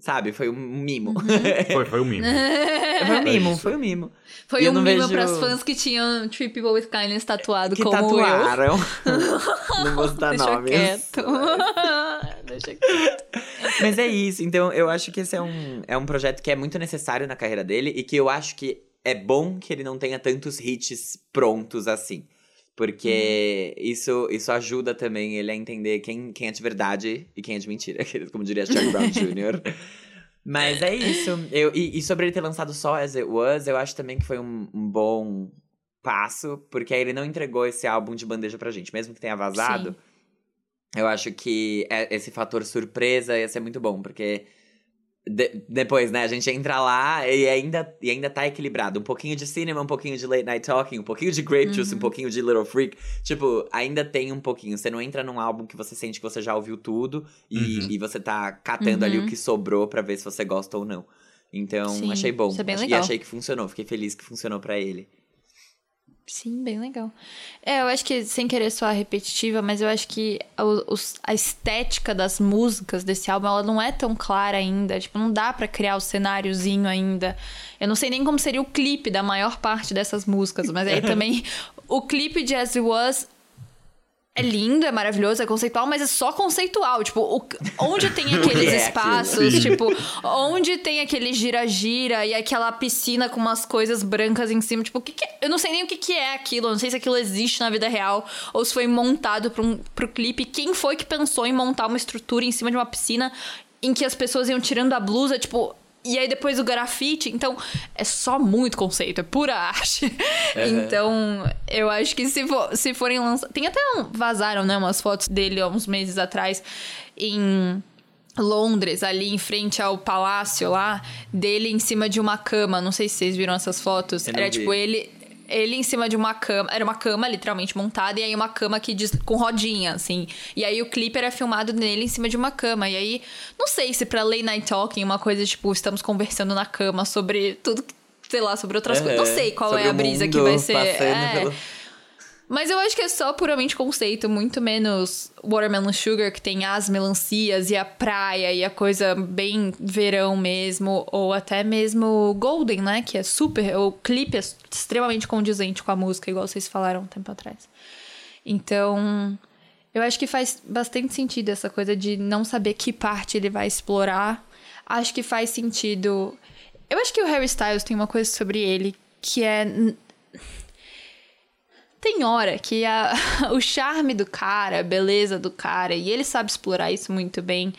Sabe, foi um mimo. Foi, foi um mimo. foi um mimo, isso. foi um mimo. Foi E eu um mimo vejo- pras fãs que tinham Three People with Kindness tatuado Que como eu. tatuaram. [laughs] não vou citar Deixa nomes. [laughs] quieto. Deixa quieto. Mas é isso, então eu acho que esse é um, é um projeto que é muito necessário na carreira dele e que eu acho que é bom que ele não tenha tantos hits prontos assim. Porque isso, isso ajuda também ele a entender quem, quem é de verdade e quem é de mentira, [laughs] como diria Charlie Brown Jr. Mas é isso. Eu, e, e sobre ele ter lançado só As It Was, eu acho também que foi um, um bom passo, porque aí ele não entregou esse álbum de bandeja pra gente, mesmo que tenha vazado. Sim. Eu acho que é- esse fator surpresa ia ser muito bom, porque de- depois, né, a gente entra lá e ainda, e ainda tá equilibrado. Um pouquinho de cinema, um pouquinho de late night talking, um pouquinho de grape juice, um pouquinho de little freak. Tipo, ainda tem um pouquinho. Você não entra num álbum que você sente que você já ouviu tudo e, Uhum. e você tá catando ali Uhum. o que sobrou pra ver se você gosta ou não. Então, Sim, achei bom. isso é bem Ach- legal. E achei que funcionou. Fiquei feliz que funcionou pra ele. Sim, bem legal. É, eu acho que, sem querer soar repetitiva, mas eu acho que os- a estética das músicas desse álbum, ela não é tão clara ainda. Tipo, não dá pra criar o cenáriozinho ainda. Eu não sei nem como seria o clipe da maior parte dessas músicas, mas aí também [laughs] o clipe de As It Was é lindo, é maravilhoso, é conceitual, mas é só conceitual. Tipo, o- onde tem [laughs] aqueles é espaços, tipo, onde tem aquele gira-gira e aquela piscina com umas coisas brancas em cima. Tipo, o que, que é? Eu não sei nem o que, que é aquilo, eu não sei se aquilo existe na vida real ou se foi montado pra um, pro clipe. Quem foi que pensou em montar uma estrutura em cima de uma piscina em que as pessoas iam tirando a blusa, tipo. E aí depois o grafite, então é só muito conceito, é pura arte. [laughs] Então, eu acho que se, for, se forem lançar. Tem até um, vazaram, né, umas fotos dele há uns meses atrás em Londres, ali em frente ao palácio lá, dele em cima de uma cama. Não sei se vocês viram essas fotos. Era vi. tipo ele. Ele em cima de uma cama, era uma cama literalmente montada, e aí uma cama que com rodinha, assim. E aí o clipe era filmado nele em cima de uma cama. E aí, não sei se pra Late Night Talking, uma coisa tipo, estamos conversando na cama sobre tudo, que- sei lá, sobre outras coisas. Não sei qual é a brisa que vai ser. É. pelo- Mas eu acho que é só puramente conceito, muito menos Watermelon Sugar, que tem as melancias e a praia e a coisa bem verão mesmo, ou até mesmo Golden, né? Que é super. O clipe é extremamente condizente com a música, igual vocês falaram um tempo atrás. Então. Eu acho que faz bastante sentido essa coisa de não saber que parte ele vai explorar. Acho que faz sentido. Eu acho que o Harry Styles tem uma coisa sobre ele que é tem hora que a- [laughs] o charme do cara, a beleza do cara, e ele sabe explorar isso muito bem,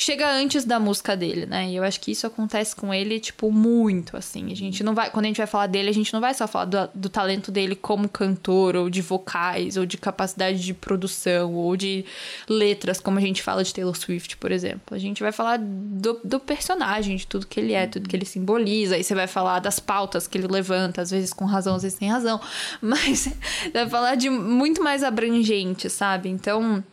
chega antes da música dele, né? E eu acho que isso acontece com ele, tipo, muito, assim. A gente não vai... Quando a gente vai falar dele, a gente não vai só falar do, do talento dele como cantor, ou de vocais, ou de capacidade de produção, ou de letras, como a gente fala de Taylor Swift, por exemplo. A gente vai falar do, do personagem, de tudo que ele é, tudo que ele simboliza. Aí você vai falar das pautas que ele levanta, às vezes com razão, às vezes sem razão. [laughs] Mas vai falar de muito mais abrangente, sabe? Então...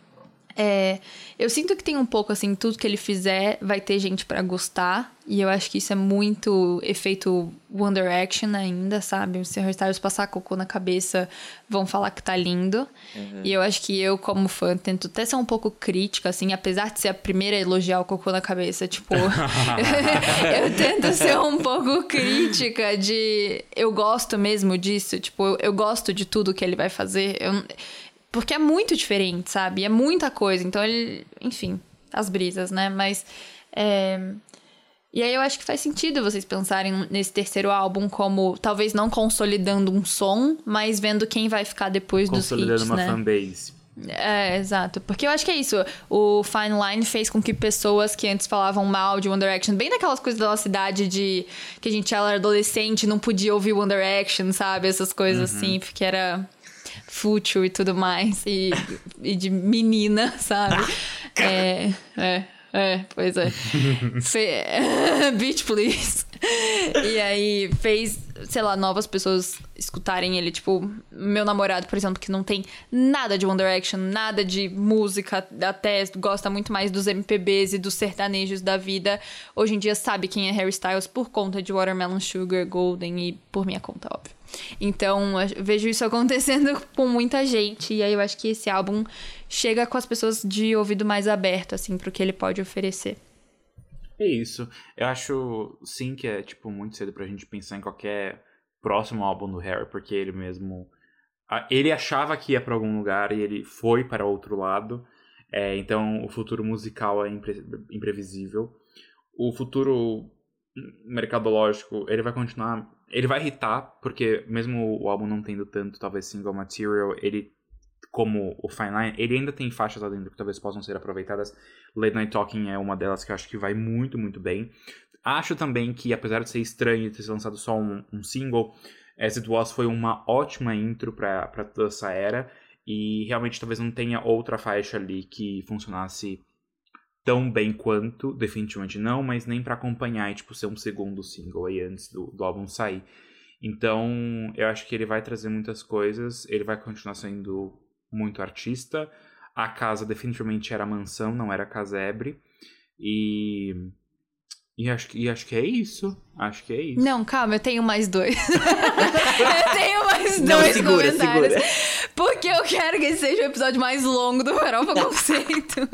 É, eu sinto que tem um pouco assim, tudo que ele fizer vai ter gente para gostar. E eu acho que isso é muito efeito One Direction ainda, sabe? Se o Harry passar cocô na cabeça, vão falar que tá lindo. Uhum. E eu acho que eu, como fã, tento até ser um pouco crítica, assim, apesar de ser a primeira a elogiar o cocô na cabeça, tipo. [laughs] [laughs] eu tento ser um pouco crítica de. Eu gosto mesmo disso, tipo, eu, eu gosto de tudo que ele vai fazer. Eu, porque é muito diferente, sabe? É muita coisa. Então ele. Enfim, as brisas, né? Mas. É... E aí eu acho que faz sentido vocês pensarem nesse terceiro álbum como talvez não consolidando um som, mas vendo quem vai ficar depois dos hits, Consolidando uma né? fanbase. É, exato. Porque eu acho que é isso. O Fine Line fez com que pessoas que antes falavam mal de One Direction, bem daquelas coisas da cidade de que a gente era adolescente e não podia ouvir One Direction, sabe? Essas coisas uhum. assim, porque era fútil e tudo mais, e, e de menina, sabe? é, é, é, pois é. [laughs] Fe... [laughs] Beach Please. e aí fez, sei lá, novas pessoas escutarem ele. Tipo, meu namorado, por exemplo, que não tem nada de One Direction, nada de música, até gosta muito mais dos MPBs e dos sertanejos da vida. Hoje em dia sabe quem é Harry Styles por conta de Watermelon Sugar, Golden e por minha conta, óbvio. Então, vejo isso [laughs] acontecendo com muita gente. E aí eu acho que esse álbum chega com as pessoas de ouvido mais aberto, assim, pro que ele pode oferecer. É isso. Eu acho, sim, que é, tipo, muito cedo pra gente pensar em qualquer próximo álbum do Harry, porque ele mesmo... Ele achava que ia para algum lugar e ele foi para outro lado. É, então, o futuro musical é impre imprevisível. O futuro mercadológico, ele vai continuar ele vai irritar, porque mesmo o álbum não tendo tanto, talvez, single material, ele, como o Fine Line, ele ainda tem faixas lá dentro que talvez possam ser aproveitadas. Late Night Talking é uma delas que eu acho que vai muito, muito bem. Acho também que, apesar de ser estranho ter lançado só um, um single, As It Was foi uma ótima intro para toda essa era. E realmente talvez não tenha outra faixa ali que funcionasse tão bem quanto, definitivamente não, mas nem para acompanhar e tipo ser um segundo single aí antes do, do álbum sair. Então, eu acho que ele vai trazer muitas coisas, ele vai continuar sendo muito artista. A casa definitivamente era mansão, não era casebre. E e acho, que, e acho que é isso. Acho que é isso. Não, calma, eu tenho mais dois. [laughs] eu tenho mais Não, dois segura, comentários. Segura. Porque eu quero que esse seja o episódio mais longo do Farofa Conceito.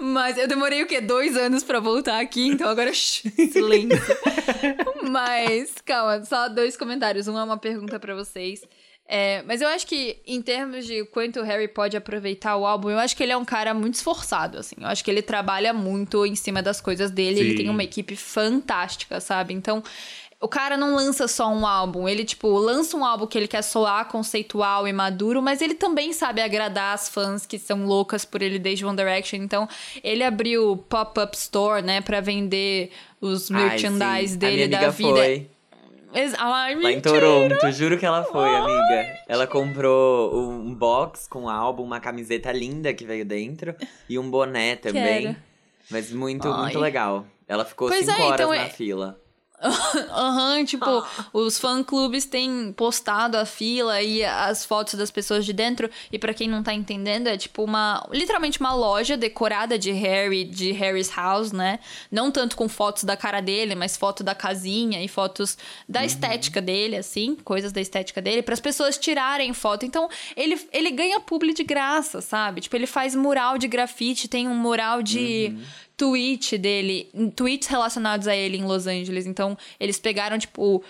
Mas eu demorei o quê? Dois anos para voltar aqui, então agora silêncio. Mas, calma, só dois comentários. Um é uma pergunta para vocês. É, mas eu acho que, em termos de quanto o Harry pode aproveitar o álbum, eu acho que ele é um cara muito esforçado, assim. Eu acho que ele trabalha muito em cima das coisas dele. Sim. Ele tem uma equipe fantástica, sabe? Então, o cara não lança só um álbum, ele, tipo, lança um álbum que ele quer soar conceitual e maduro, mas ele também sabe agradar as fãs que são loucas por ele desde One Direction. Então, ele abriu pop-up store, né, para vender os merchandise Ai, dele da vida. Foi. Ai, Lá em Toronto, juro que ela foi, Ai, amiga. Ela comprou um box com álbum, uma camiseta linda que veio dentro e um boné também. Quero. Mas muito, Ai. muito legal. Ela ficou pois cinco é, horas então na é... fila. [laughs] Aham, uhum, tipo, ah. os fã-clubes têm postado a fila e as fotos das pessoas de dentro. E para quem não tá entendendo, é tipo uma. Literalmente uma loja decorada de Harry, de Harry's House, né? Não tanto com fotos da cara dele, mas foto da casinha e fotos da uhum. estética dele, assim, coisas da estética dele, para as pessoas tirarem foto. Então, ele, ele ganha publi de graça, sabe? Tipo, ele faz mural de grafite, tem um mural de. Uhum tweet dele, tweets relacionados a ele em Los Angeles. Então, eles pegaram, tipo,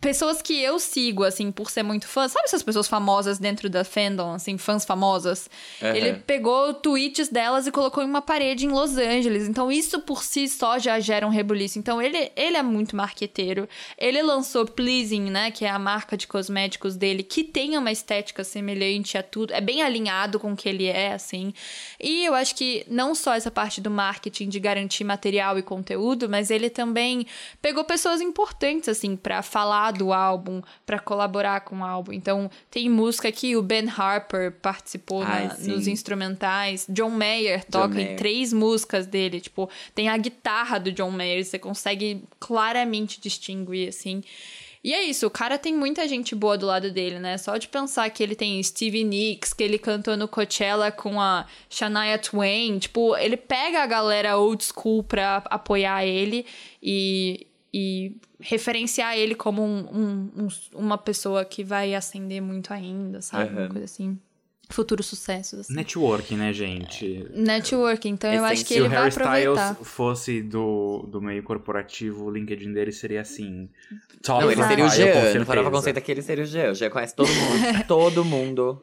pessoas que eu sigo, assim, por ser muito fã. Sabe essas pessoas famosas dentro da fandom, assim, fãs famosas? Uhum. Ele pegou tweets delas e colocou em uma parede em Los Angeles. Então, isso por si só já gera um rebuliço. Então, ele, ele é muito marqueteiro. Ele lançou Pleasing, né? Que é a marca de cosméticos dele, que tem uma estética semelhante a tudo. É bem alinhado com o que ele é, assim. E eu acho que não só essa parte do marketing de garantir material e conteúdo, mas ele também pegou pessoas importantes, assim, para falar do álbum, para colaborar com o álbum. Então, tem música que o Ben Harper participou Ai, na, nos instrumentais. John Mayer toca John em três músicas dele. Tipo, tem a guitarra do John Mayer, você consegue claramente distinguir, assim. E é isso, o cara tem muita gente boa do lado dele, né? Só de pensar que ele tem Stevie Nicks, que ele cantou no Coachella com a Shania Twain. Tipo, ele pega a galera old school pra apoiar ele e, e referenciar ele como um, um, um, uma pessoa que vai ascender muito ainda, sabe? Uhum. Uma coisa assim futuros sucessos. Assim. Networking, né, gente? Networking, então eu acho que ele vai aproveitar. Se o Harry Styles fosse do, do meio corporativo, o LinkedIn dele seria assim... Top Não, ele seria o Jean, no Farofa Conceito aqui ele seria o Jean. O Jean conhece todo mundo, [laughs] todo mundo.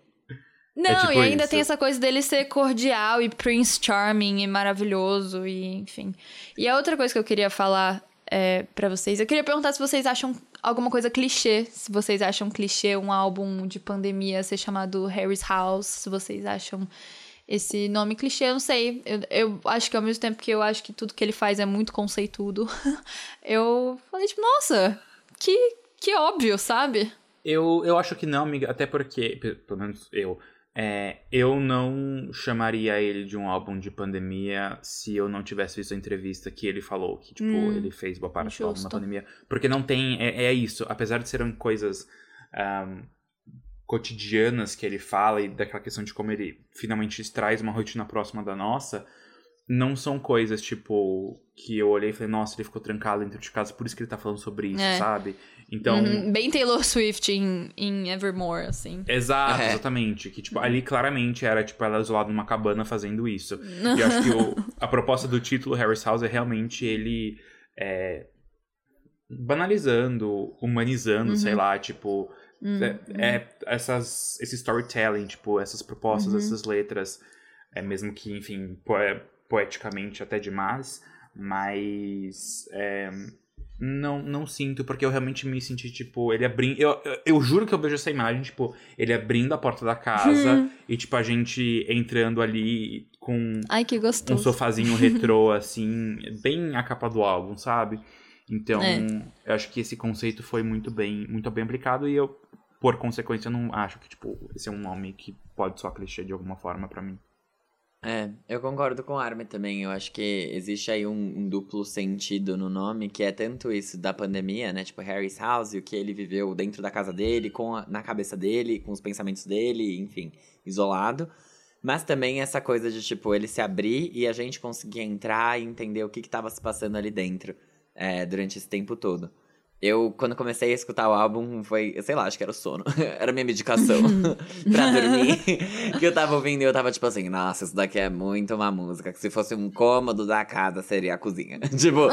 Não, é tipo e ainda isso. tem essa coisa dele ser cordial e Prince Charming e maravilhoso e enfim. E a outra coisa que eu queria falar é, para vocês, eu queria perguntar se vocês acham alguma coisa clichê. Se vocês acham clichê um álbum de pandemia ser chamado Harry's House, se vocês acham esse nome clichê, eu não sei. Eu, eu acho que ao mesmo tempo que eu acho que tudo que ele faz é muito conceitudo, [laughs] eu falei, tipo, nossa, que, que óbvio, sabe? Eu, eu acho que não, amiga, até porque, pelo menos eu, é, eu não chamaria ele de um álbum de pandemia se eu não tivesse visto a entrevista que ele falou, que, tipo, hum, ele fez boa parte do álbum na pandemia. Porque não tem. É, é isso. Apesar de serem coisas um, cotidianas que ele fala e daquela questão de como ele finalmente traz uma rotina próxima da nossa, não são coisas, tipo, que eu olhei e falei, nossa, ele ficou trancado dentro de casa, por isso que ele tá falando sobre isso, é. sabe? Então. Uhum, bem Taylor Swift em, em Evermore, assim. Exato, é. exatamente. Que, tipo, ali claramente era, tipo, ela isolada numa cabana fazendo isso. e eu acho que o, [laughs] a proposta do título Harry's House é realmente ele é, banalizando, humanizando, uhum. sei lá, tipo. Uhum. É, é, essas, esse storytelling, tipo, essas propostas, uhum. essas letras. É mesmo que, enfim, poeticamente até demais. Mas. É, não, não sinto, porque eu realmente me senti, tipo, ele abrindo. Eu, eu, eu, juro que eu vejo essa imagem, tipo, ele abrindo a porta da casa hum. e, tipo, a gente entrando ali com Ai, que gostoso. um sofazinho [laughs] retrô, assim, bem a capa do álbum, sabe? Então, é. eu acho que esse conceito foi muito bem, muito bem aplicado e eu, por consequência, não acho que, tipo, esse é um nome que pode soar clichê de alguma forma para mim. É, eu concordo com o Armin também. Eu acho que existe aí um, um, duplo sentido no nome, que é tanto isso da pandemia, né? Tipo, Harry's House, o que ele viveu dentro da casa dele, com a, na cabeça dele, com os pensamentos dele, enfim, isolado. Mas também essa coisa de, tipo, ele se abrir e a gente conseguir entrar e entender o que estava se passando ali dentro é, durante esse tempo todo. Eu, quando comecei a escutar o álbum, foi, sei lá, acho que era o sono. [laughs] era minha medicação [laughs] [laughs] pra dormir. que eu tava ouvindo e eu tava tipo assim, nossa, isso daqui é muito uma música. Que se fosse um cômodo da casa, seria a cozinha. tipo,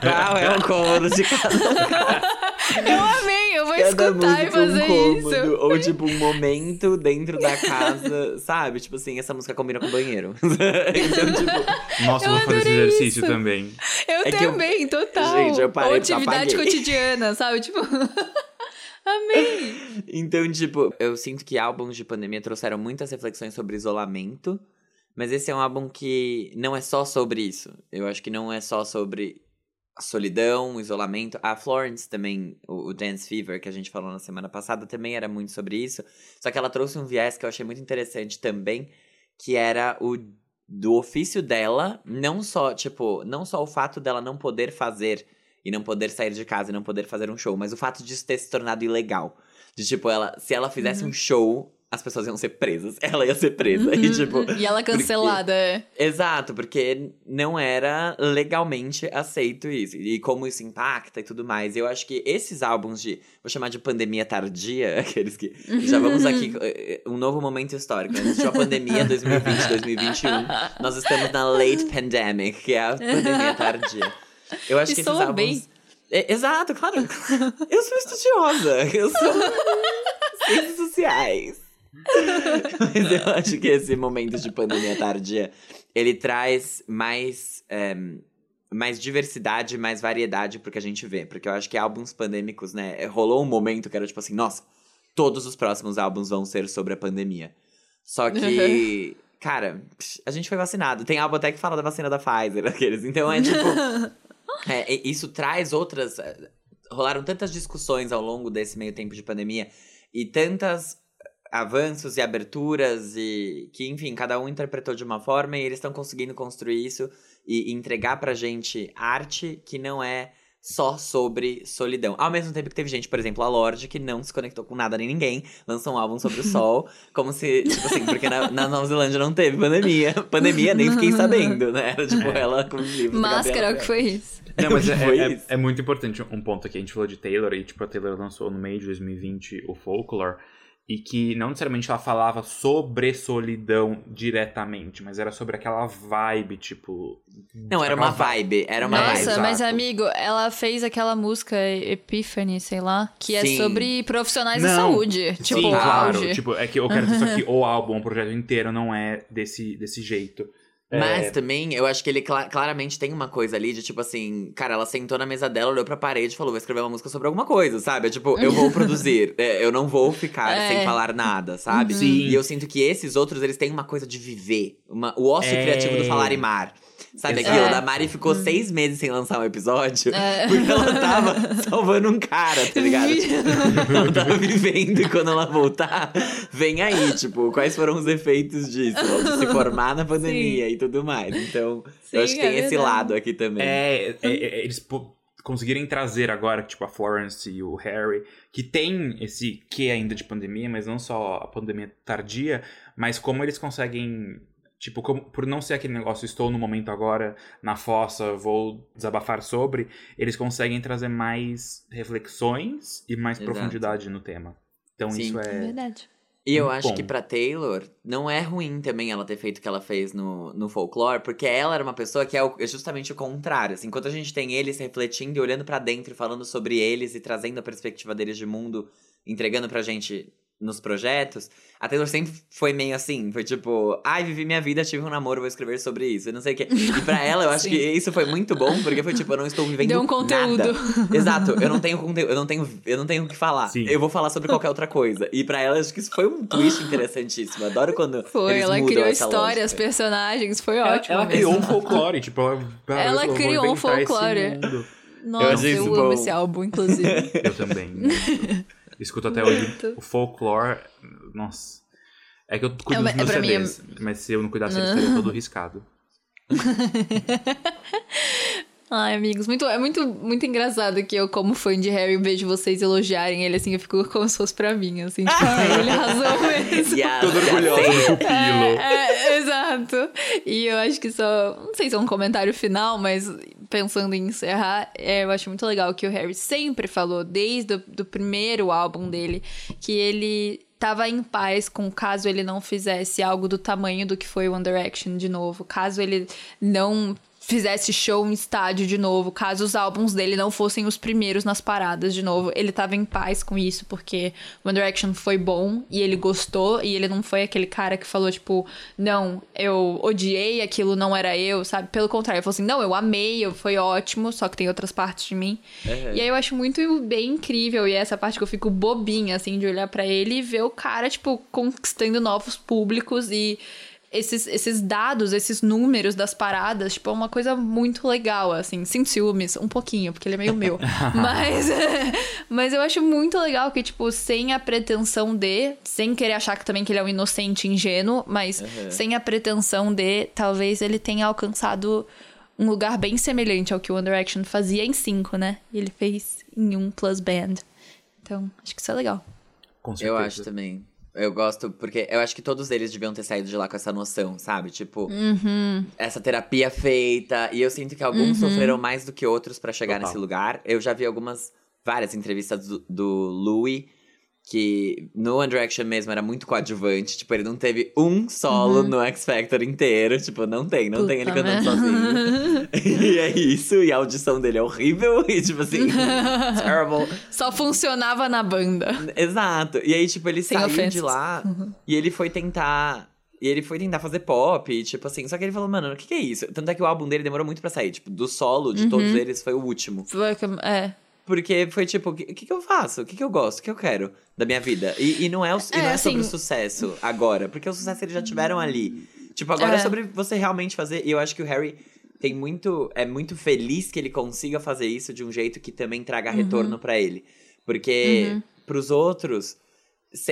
qual é o cômodo de cada Eu amei, eu vou Cada escutar e fazer um cômodo, isso. Ou tipo, um momento dentro da casa, sabe? Tipo assim, essa música combina com o banheiro. [laughs] então, tipo. Nossa, eu vou fazer esse exercício isso. também. Eu é também, eu... total. Gente, eu parei, Ou atividade cotidiana, sabe? Tipo. [laughs] Amei! Então, tipo, eu sinto que álbuns de pandemia trouxeram muitas reflexões sobre isolamento. Mas esse é um álbum que não é só sobre isso. Eu acho que não é só sobre a solidão, o isolamento. A Florence também, o, o, Dance Fever, que a gente falou na semana passada, também era muito sobre isso. Só que ela trouxe um viés que eu achei muito interessante também, que era o do ofício dela, não só, tipo, não só o fato dela não poder fazer e não poder sair de casa e não poder fazer um show, mas o fato disso ter se tornado ilegal. De tipo, ela, se ela fizesse uhum. um show as pessoas iam ser presas. [laughs] Ela ia ser presa. Uhum. E, tipo, e ela cancelada. Porque... Exato, porque não era legalmente aceito isso. E como isso impacta e tudo mais. Eu acho que esses álbuns de. Vou chamar de pandemia tardia, [laughs] aqueles que. Já vamos aqui. Eh, um novo momento histórico. Existiu a pandemia 2020, 2021. Nós estamos na late pandemic, que é a pandemia tardia. Eu acho que esses álbuns. Bem. É, exato, claro. Eu sou estudiosa. Eu sou. [laughs] Ciências sociais. Mas eu acho que esse momento de pandemia tardia, ele traz mais, é, mais diversidade, mais variedade pro que a gente vê. Porque eu acho que álbuns pandêmicos, né? Rolou um momento que era tipo assim, nossa, todos os próximos álbuns vão ser sobre a pandemia. Só que, [laughs] cara, a gente foi vacinado. Tem álbum até que fala da vacina da Pfizer, [laughs] aqueles. Então é tipo. [laughs] é, isso traz outras. Eh, rolaram tantas discussões ao longo desse meio tempo de pandemia e tantas avanços e aberturas e que, enfim, cada um interpretou de uma forma e eles estão conseguindo construir isso e, entregar pra gente arte que não é só sobre solidão. Ao mesmo tempo que teve gente, por exemplo, a Lorde, que não se conectou com nada nem ninguém, lançou um álbum sobre o sol, [laughs] como se, tipo assim, porque na, na Nova Zelândia não teve pandemia. Pandemia nem fiquei [laughs] sabendo, né? Era tipo ela com os livros. da Máscara, o que foi isso? Não, mas [laughs] é, é- isso. é muito importante um ponto aqui. A gente falou de Taylor e, tipo, a Taylor lançou no meio de 2020 o Folklore. E que não necessariamente ela falava sobre solidão diretamente, mas era sobre aquela vibe, tipo. Não, era uma aquela vibe, era uma É, vibe. Nossa, mas amigo, ela fez aquela música Epiphany, sei lá, que é Sim. sobre profissionais da Não. saúde. Tipo, Sim, claro. auge. Tipo, é que eu quero dizer só que [laughs] o álbum, o projeto inteiro não é desse, desse jeito. Mas É, também, eu acho que ele cla- claramente tem uma coisa ali de tipo assim, cara, ela sentou na mesa dela, olhou pra parede e falou: vou escrever uma música sobre alguma coisa, sabe? É tipo, eu vou [laughs] produzir, é, eu não vou ficar É. sem falar nada, sabe? Sim. E eu sinto que esses outros, eles têm uma coisa de viver, uma, o ócio É. criativo do falar e mar. Sabe Exato. aquilo? É. Da Mari ficou seis meses sem lançar um episódio É. [laughs] porque ela tava salvando um cara, tá ligado? Tipo, ela tava vivendo e quando ela voltar, vem aí, tipo, quais foram os efeitos disso? De se formar na pandemia e tudo mais. Então, Sim, eu acho que tem é esse verdade. lado aqui também. É, é, é, eles po- conseguirem trazer agora, tipo, a Florence e o Harry, que tem esse que ainda de pandemia, mas não só a pandemia tardia, mas como eles conseguem. Tipo, como, por não ser aquele negócio, estou no momento agora, na fossa, vou desabafar sobre, eles conseguem trazer mais reflexões e mais Exato. profundidade no tema. Então Sim. isso É é. verdade. E eu acho bom. que pra Taylor, não é ruim também ela ter feito o que ela fez no, no folclore, porque ela era uma pessoa que é, o- é justamente o contrário. Assim, enquanto a gente tem eles refletindo e olhando pra dentro, e falando sobre eles e trazendo a perspectiva deles de mundo, entregando pra gente nos projetos, a Taylor sempre foi meio assim, foi tipo, ai, vivi minha vida, tive um namoro, vou escrever sobre isso, e não sei o quê. E pra [laughs] ela, eu acho que isso foi muito bom, porque foi tipo, eu não estou vivendo Deu um conteúdo. nada. [laughs] Exato, eu não tenho conteúdo, eu não tenho, eu não tenho o que falar. Sim. Eu vou falar sobre qualquer outra coisa. E pra ela, acho que isso foi um twist interessantíssimo. Adoro quando [laughs] Foi, eles ela mudam criou essa histórias, lógica. personagens, foi Ela, ótimo. ela mesmo. criou um folclore, tipo, ela, Ela eu vou criou um folclore. mundo. Nossa, eu, isso amo bom. esse álbum, inclusive. Eu também. Escuto até hoje o folklore. Nossa. É que eu cuido É dos meus é pra mim, é- CDs, mas se eu não cuidasse, ele estaria todo riscado. [laughs] Ai, amigos, muito, é muito, muito engraçado que eu, como fã de Harry, vejo vocês elogiarem ele assim, eu fico [laughs] como se fosse pra mim, assim, tipo, "Ah, ele arrasou [laughs] mesmo. Yes, Todo yes. do pupilo. É, é, exato. E eu acho que só. Não sei se é um comentário final, mas pensando em encerrar, é, eu acho muito legal que o Harry sempre falou, desde o do primeiro álbum dele, que ele tava em paz com caso ele não fizesse algo do tamanho do que foi One Direction de novo, caso ele não fizesse show em estádio de novo, caso os álbuns dele não fossem os primeiros nas paradas de novo, ele tava em paz com isso, porque One Direction foi bom e ele gostou, e ele não foi aquele cara que falou, tipo, não, eu odiei, aquilo não era eu, sabe? Pelo contrário, ele falou assim, não, eu amei, eu- foi ótimo, só que tem outras partes de mim. E aí eu acho muito bem incrível, e é essa parte que eu fico bobinha, assim, de olhar pra ele e ver o cara, tipo, conquistando novos públicos e esses, esses dados, esses números das paradas, tipo, é uma coisa muito legal, assim. Sem ciúmes, um pouquinho, porque ele é meio meu. [laughs] mas, [laughs] mas eu acho muito legal que, tipo, sem a pretensão de, sem querer achar que também que ele é um inocente ingênuo, mas sem a pretensão de, talvez ele tenha alcançado um lugar bem semelhante ao que o One Direction fazia em cinco, né? E ele fez em um plus band. Então, acho que isso é legal. Com Eu certeza. acho também. Eu gosto, porque eu acho que todos eles deviam ter saído de lá com essa noção, sabe? Tipo, Uhum. essa terapia feita. E eu sinto que alguns sofreram mais do que outros pra chegar Total. nesse lugar. Eu já vi algumas, várias entrevistas do, do Louis, que no One Direction mesmo era muito coadjuvante. Tipo, ele não teve um solo no X Factor inteiro. Tipo, não tem, não tem ele Puta cantando sozinho. [laughs] e é isso, e a audição dele é horrível. [laughs] E tipo assim, [laughs] terrible. Só funcionava na banda. Exato. E aí, tipo, ele Sem saiu de lá e ele foi tentar. E ele foi tentar fazer pop, e, tipo assim. Só que ele falou, mano, o que, que é isso? Tanto é que o álbum dele demorou muito pra sair. Tipo, do solo de todos Uhum. eles foi o último. É. Porque foi tipo, o que, que, eu faço? O que, que eu gosto? O que eu quero da minha vida? E, e não é, o, e É, não é sobre o assim- sucesso agora. Porque o sucesso eles já tiveram ali. Tipo, agora é. É. sobre você realmente fazer. E eu acho que o Harry tem muito. É muito feliz que ele consiga fazer isso de um jeito que também traga Uhum. retorno pra ele. Porque pros outros.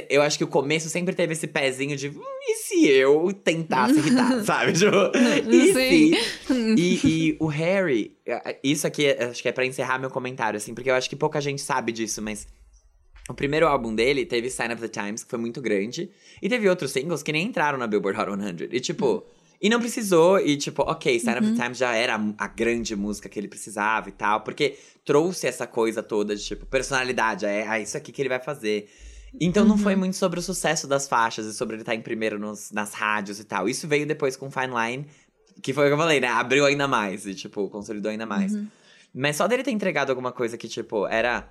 Eu acho que o começo sempre teve esse pezinho de. "Hum, e se eu tentasse irritar, [laughs] sabe? Tipo, e Sim. se. E, e o Harry, isso aqui eh, acho que é pra encerrar meu comentário, assim, porque eu acho que pouca gente sabe disso, mas. O primeiro álbum dele teve Sign of the Times, que foi muito grande. E teve outros singles que nem entraram na Billboard Hot 100. E tipo. E não precisou, e tipo, ok, Sign of the Times já era a, a grande música que ele precisava e tal, porque trouxe essa coisa toda de tipo, personalidade, é, é isso aqui que ele vai fazer. Então não foi muito sobre o sucesso das faixas e sobre ele estar em primeiro nos- nas rádios e tal. Isso veio depois com Fine Line, que foi o que eu falei, né? Abriu ainda mais e, tipo, consolidou ainda mais. Mas só dele ter entregado alguma coisa que, tipo, era.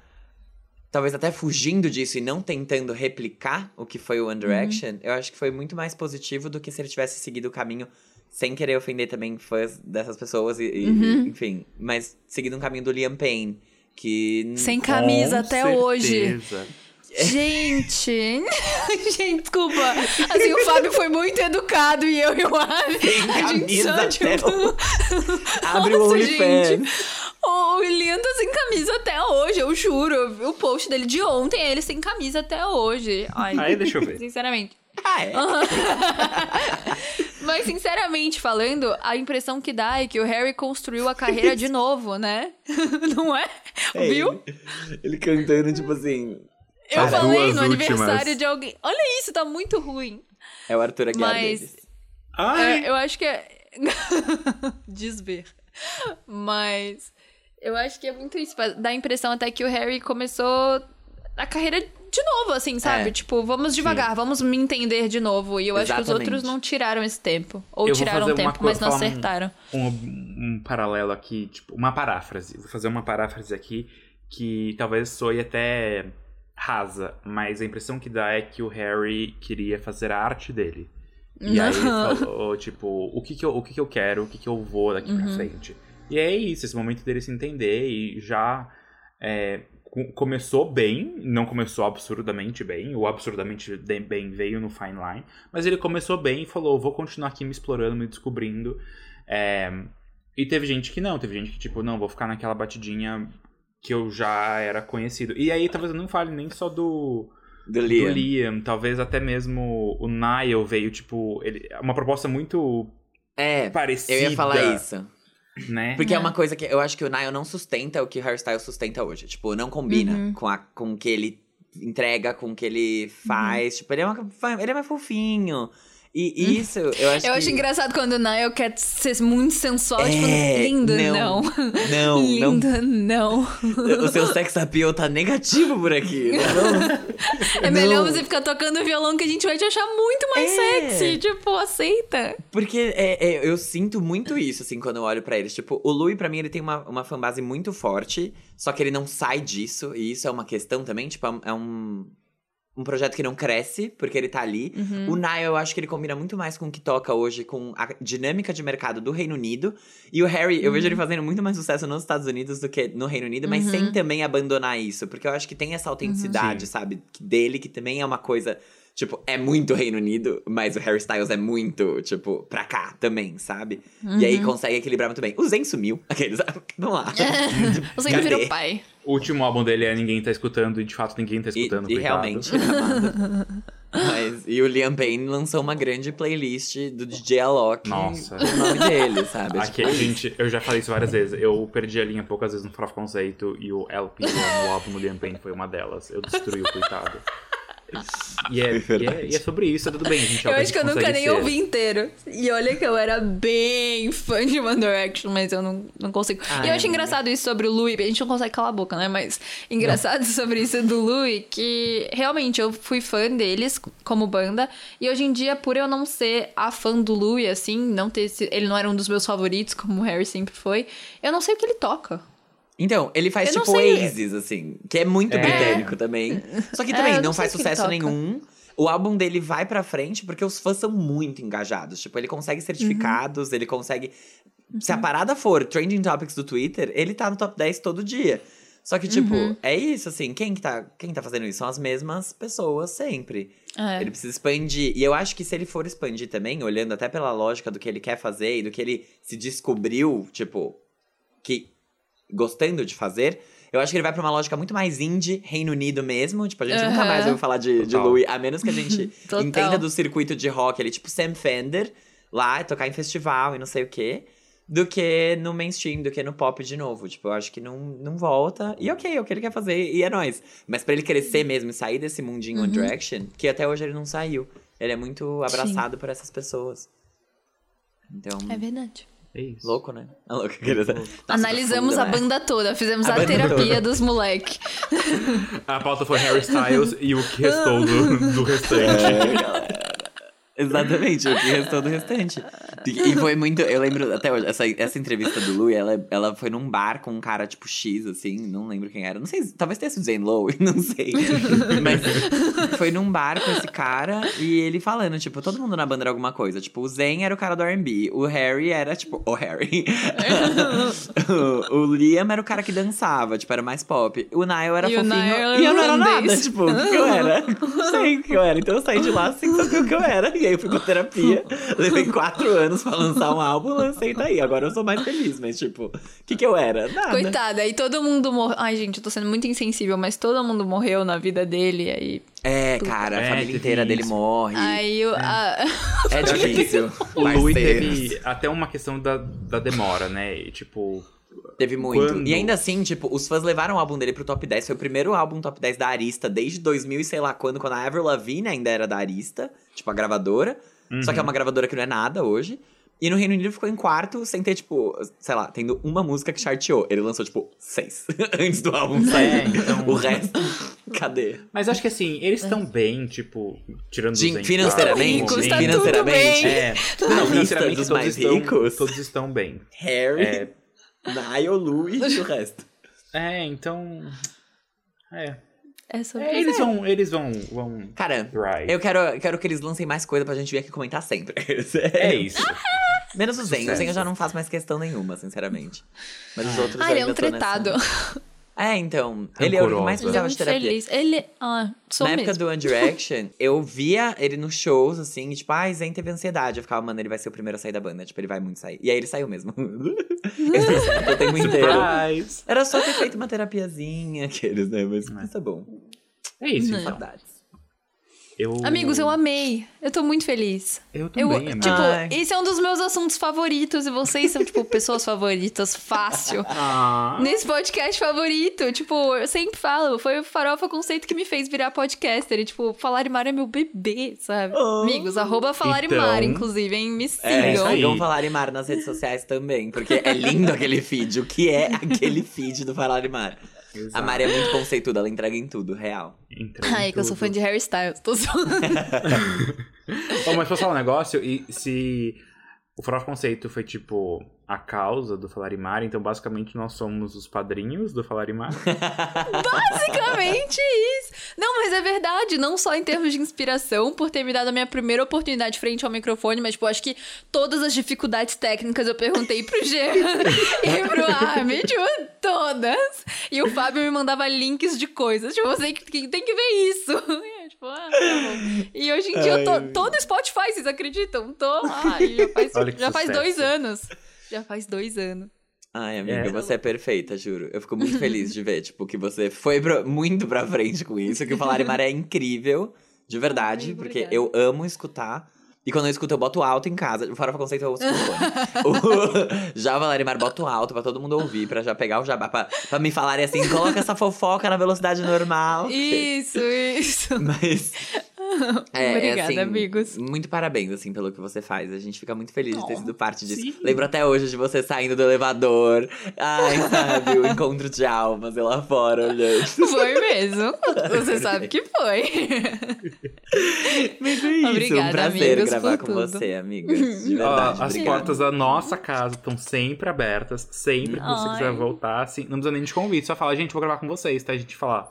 Talvez até fugindo disso e não tentando replicar o que foi o One Direction, eu acho que foi muito mais positivo do que se ele tivesse seguido o caminho sem querer ofender também fãs dessas pessoas e, e- e, enfim. Mas seguindo um caminho do Liam Payne, que. Sem camisa Com até certeza. hoje. Gente. [laughs] Gente, desculpa. Assim, o Fábio foi muito educado e eu e o Ari. A gente só, tipo. [laughs] Abre o Nossa, OnlyFans. gente. O tá sem camisa até hoje, eu juro. Eu vi o post dele de ontem, ele sem camisa até hoje. Ai, Aí, deixa eu ver. Sinceramente. Ah, é? [laughs] Mas, sinceramente falando, a impressão que dá é que o Harry construiu a carreira de novo, né? Não é? É Viu? Ele, ele cantando, tipo assim. Eu As falei no últimas. aniversário de alguém. Olha isso, tá muito ruim. É o Arthur Aguiar Mas- deles. Ai, É, eu acho que é. [laughs] Desver. Mas. Eu acho que é muito isso. Dá a impressão até que o Harry começou a carreira de novo, assim, sabe? É. Tipo, vamos devagar, vamos me entender de novo. E eu acho que os Exatamente. outros não tiraram esse tempo. Ou Eu tiraram tempo, mas não falar um- acertaram. um, um paralelo aqui, tipo, uma paráfrase. Vou fazer uma paráfrase aqui que talvez soe até rasa, mas a impressão que dá é que o Harry queria fazer a arte dele. E aí ele falou, tipo, o que que eu, o que que eu quero, o que que eu vou daqui pra frente. E é isso, esse momento dele se entender e já é, co- começou bem, não começou absurdamente bem, o absurdamente bem veio no Fine Line, mas ele começou bem e falou, vou continuar aqui me explorando, me descobrindo. É, e teve gente que não, teve gente que tipo, não, vou ficar naquela batidinha que eu já era conhecido. E aí talvez eu não fale nem só do, Do do Liam. Liam, talvez até mesmo o Niall veio, tipo, ele, uma proposta muito É, parecida. eu ia falar isso. Né? Porque é. uma coisa que eu acho que o Niall não sustenta o que o hairstyle sustenta hoje. Tipo, não combina Uhum. com, a, com o que ele entrega, com o que ele faz. Tipo, ele é, uma, ele é mais fofinho. E Uhum. isso, eu acho Eu que... acho engraçado quando o Niall quer ser muito sensual, tipo, É, linda, não. não. Não, [laughs] não. linda, não. O seu sex appeal tá negativo por aqui. [laughs] Não, É melhor Não. você ficar tocando violão que a gente vai te achar muito mais É. sexy. Tipo, aceita. Porque é, é, eu sinto muito isso, assim, quando eu olho pra eles. Tipo, o Louis, pra mim, ele tem uma, uma fanbase muito forte, só que ele não sai disso, e isso é uma questão também. Tipo, é um- é um, projeto que não cresce, porque ele tá ali. O Niall, eu acho que ele combina muito mais com o que toca hoje, com a dinâmica de mercado do Reino Unido. E o Harry, eu vejo ele fazendo muito mais sucesso nos Estados Unidos do que no Reino Unido, mas sem também abandonar isso, porque eu acho que tem essa autenticidade, Sim. sabe? Dele, que também é uma coisa. Tipo, é muito Reino Unido, mas o Harry Styles é muito, tipo, pra cá também, sabe? E aí consegue equilibrar muito bem. O Zen sumiu. [laughs] Aqueles. Vamos lá. [laughs] Você Cadê? virou pai. O último álbum dele é Ninguém Tá Escutando, e de fato ninguém tá E, escutando, e coitado. realmente, amado. [laughs] Mas, e o Liam Payne lançou uma grande playlist do DJ Alok Nossa. com o nome dele, sabe? Aqui, Tipo, gente, eu já falei isso várias vezes. Eu perdi a linha poucas vezes no Farofa Conceito e o LP, o álbum do Liam Payne, foi uma delas. Eu destruí o coitado. E [laughs] é, e, é, e é sobre isso, é tudo bem, gente. é Eu acho que eu nunca nem ser. ouvi inteiro. E olha que eu era bem fã de One Direction, mas eu não, não consigo. Ah, e eu acho é. engraçado isso sobre o Louis, a gente não consegue calar a boca, né? Mas engraçado [laughs] sobre isso do Louis, que realmente eu fui fã deles como banda. E hoje em dia, por eu não ser a fã do Louis, assim, não ter esse, ele não era um dos meus favoritos, como o Harry sempre foi, eu não sei o que ele toca. Então, ele faz Eu tipo sei. Oasis, assim, que é muito É. britânico também. [laughs] Só que É, também eu não, não faz sucesso nenhum. O álbum dele vai pra frente porque os fãs são muito engajados. Tipo, ele consegue certificados, ele consegue. Se a parada for trending topics do Twitter, ele tá no top 10 todo dia. Só que, tipo, é isso, assim, quem que tá, quem tá fazendo isso? São as mesmas pessoas sempre. É. Ele precisa expandir. E eu acho que se ele for expandir também, olhando até pela lógica do que ele quer fazer e do que ele se descobriu, tipo, que gostando de fazer, Eu acho que ele vai pra uma lógica muito mais indie, Reino Unido mesmo. Tipo, a gente nunca mais ouviu falar de, de. Louis, a menos que a gente [laughs] entenda do circuito de rock, ele tipo Sam Fender, lá, tocar em festival e não sei o quê. Do que no mainstream, do que no pop de novo. Tipo, eu acho que não, não volta. E ok, é o que ele quer fazer, e é nóis. Mas pra ele crescer mesmo e sair desse mundinho Uhum. One Direction, que até hoje ele não saiu. Ele é muito abraçado por essas pessoas. Então, É verdade. É isso. louco, né? É louco, querida. Nossa, Analisamos profunda, a né? banda toda, fizemos A a, terapia toda. dos moleque. A pauta foi Harry Styles e o que restou do, do restante. É, galera. Exatamente, o que restou do restante. E foi muito. Eu lembro até hoje, essa, essa entrevista do Louis, ela, ela foi num bar com um cara tipo X, assim, não lembro quem era. Não sei, talvez tenha sido Zane Lowe, [laughs] não sei. Mas foi num bar com esse cara e ele falando, tipo, todo mundo na banda era alguma coisa. Tipo, o Zayn era o cara do RB, o Harry era, tipo, o Harry. [laughs] o, o Liam era o cara que dançava, tipo, era mais pop. O Niall era E o fofinho. Niall era e eu não era nada, tipo, o que que eu era? Não sei o que eu era. Então eu saí de lá sem saber o que eu era. E aí eu fui pra terapia. [laughs] Levei quatro anos pra lançar um álbum, lancei tá aí. Agora eu sou mais feliz, mas tipo, o que que eu era? Nada. Coitada, aí todo mundo morreu. Ai, gente, eu tô sendo muito insensível, mas todo mundo morreu na vida dele. Aí, É, cara, a É, família inteira dele morre. aí eu, a- É [laughs] difícil. O Louis parceiros. teve até uma questão da, da demora, né? E, tipo, Teve muito. Quando? E ainda assim, tipo, os fãs levaram o álbum dele pro top 10. Foi o primeiro álbum top 10 da Arista desde 2000 e sei lá quando, quando a Avril Lavigne ainda era da Arista, tipo, a gravadora. Só que é uma gravadora que não é nada hoje. E no Reino Unido ficou em quarto, sem ter, tipo, sei lá, tendo uma música que charteou. Ele lançou, tipo, seis [laughs] antes do álbum sair. então- O resto, cadê? Mas acho que assim, eles estão bem, tipo, tirando De- os financeiramente, Ricos, tá financeiramente, tudo bem. É, não, financeiramente dos todos mais estão, ricos. todos estão bem. Harry, É, Niall, Louis e [laughs] o resto. é então. É. é sobre É, eles vão. Eles vão. vão Cara, Right. eu quero, eu quero que eles lancem mais coisa pra gente vir aqui comentar sempre. É isso. [laughs] [laughs] Menos o Zen. O. Zen eu já não faço mais questão nenhuma, sinceramente. Mas os outros Ah, ele é um tô nessa- tretado. É, então. Ele é o que mais precisava de terapia. feliz. Ele. Ah, sou Na época mesmo. do One Direction, [laughs] eu via ele nos shows, assim, e, tipo, ah, Zen teve ansiedade. Eu ficava, mano, ele vai ser o primeiro a sair da banda. Tipo, ele vai muito sair. E aí ele saiu mesmo. [laughs] Esse é o tempo inteiro. Surprise. Era só ter feito uma terapiazinha, aqueles, né? Mas isso é bom. É isso, então. Saudades. Eu... Amigos, eu amei. Eu tô muito feliz. Eu Eu, também, amigo. tipo, Ai. esse é um dos meus assuntos favoritos e vocês são, tipo, pessoas favoritas, fácil. [laughs] Ah, Nesse podcast favorito, tipo, eu sempre falo, foi o Farofa Conceito que me fez virar podcaster. E, tipo, Falarimar é meu bebê, sabe? Oh. Amigos, arroba Falarimar, Então- inclusive, hein? Me É, sigam. aí. sigam Falar Mar nas redes sociais também, porque é lindo aquele feed. O que é aquele feed do Falar Mar? A exato. Mari é muito conceituada, ela entrega em tudo, real. Entrei em Ai, que eu sou fã de Harry Styles. Tô zoando. [laughs] Bom, mas posso falar um negócio? E se o Farofa Conceito foi tipo a causa do Falarimar, então basicamente nós somos os padrinhos do Falarimar. [laughs] Basicamente isso. Não, mas é verdade. Não só em termos de inspiração, por ter me dado a minha primeira oportunidade frente ao microfone, mas, tipo, acho que todas as dificuldades técnicas eu perguntei pro Jean [laughs] e pro Armin, tipo, todas. E o Fábio me mandava links de coisas. Tipo, você que tem que ver isso. Tá bom. E hoje em dia eu tô, tô no Spotify, vocês acreditam? Tô lá. Já faz, [laughs] já faz dois anos. Já faz dois anos. Ai, amiga, É. você é perfeita, juro. Eu fico muito feliz de ver, tipo, que você foi pra- muito pra frente com isso, que o Falar é incrível, de verdade, Ai, porque eu amo escutar. E quando eu escuto, eu boto alto em casa. O Farofa Conceito eu ouço com fone. O- Já o Valarimar boto alto pra todo mundo ouvir, pra já pegar o jabá, pra, pra me falarem assim, coloca essa fofoca na velocidade normal. Isso, isso. Mas. [laughs] É, Obrigada, assim, amigos. Muito parabéns, assim, pelo que você faz. A gente fica muito feliz de ter Oh, sido parte disso. sim. Lembro até hoje de você saindo do elevador. Ai, sabe, o [laughs] encontro de almas eu lá fora olhando. Foi mesmo. Você sabe que foi. [laughs] Mas é isso, Obrigada, um prazer amigos, gravar por com tudo. você, amigas. De verdade. as portas da nossa casa estão sempre abertas. Sempre que você Ai. quiser voltar, assim, não precisa nem de convite. Só fala, gente, vou gravar com vocês, tá? A gente falar.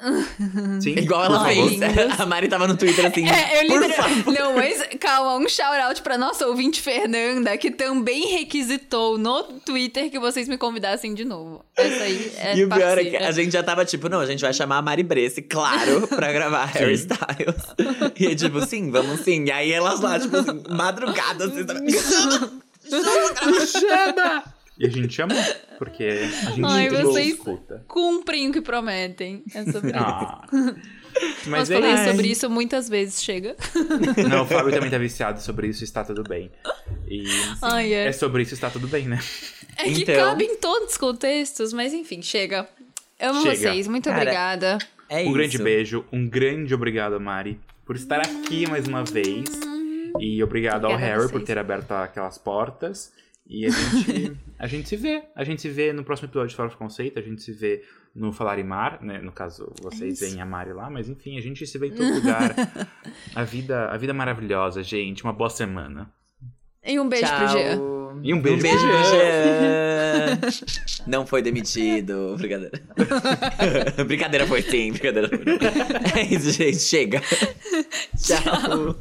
Sim, Igual ela fez. A Mari tava no Twitter assim. É, eu por literal... favor. Não, mas calma, um shout-out pra nossa ouvinte Fernanda, que também requisitou no Twitter que vocês me convidassem de novo. Essa aí é E o pior é que a gente já tava tipo, não, a gente vai chamar a Mari Bresse, claro, [laughs] pra gravar Harry Styles. E é tipo, sim, vamos sim. E aí elas lá, tipo assim, madrugada, assim, sabe? Chama! E a gente ama, porque a gente Ai, vocês- escuta. Cumprem o que prometem. É sobre isso. [laughs] Ah. Nós Mas é falei isso. sobre isso muitas vezes, chega. Não, o Fábio também tá viciado sobre isso, está tudo bem. E Ai, é. é sobre isso, está tudo bem, né? É que Então- cabe em todos os contextos, mas enfim, chega. Amo Chega. vocês, muito Cara, obrigada. É um isso. grande beijo, um grande obrigado, Mari, por estar aqui mais uma vez. E obrigado ao Obrigada Harry por ter aberto aquelas portas. E a gente, [laughs] a gente se vê. A gente se vê no próximo episódio de Fora do Conceito. A gente se vê no Falar e Mar, né? No caso, vocês É veem a Mari lá. Mas enfim, a gente se vê em todo lugar. [laughs] a, vida, a vida é maravilhosa, gente. Uma boa semana. E um beijo Tchau. pro Jean. E um beijo, Um beijo pro Jean. Jean. Não foi demitido. [laughs] Brincadeira. brincadeira foi sim, brincadeira foi. É isso, gente. Chega. Tchau.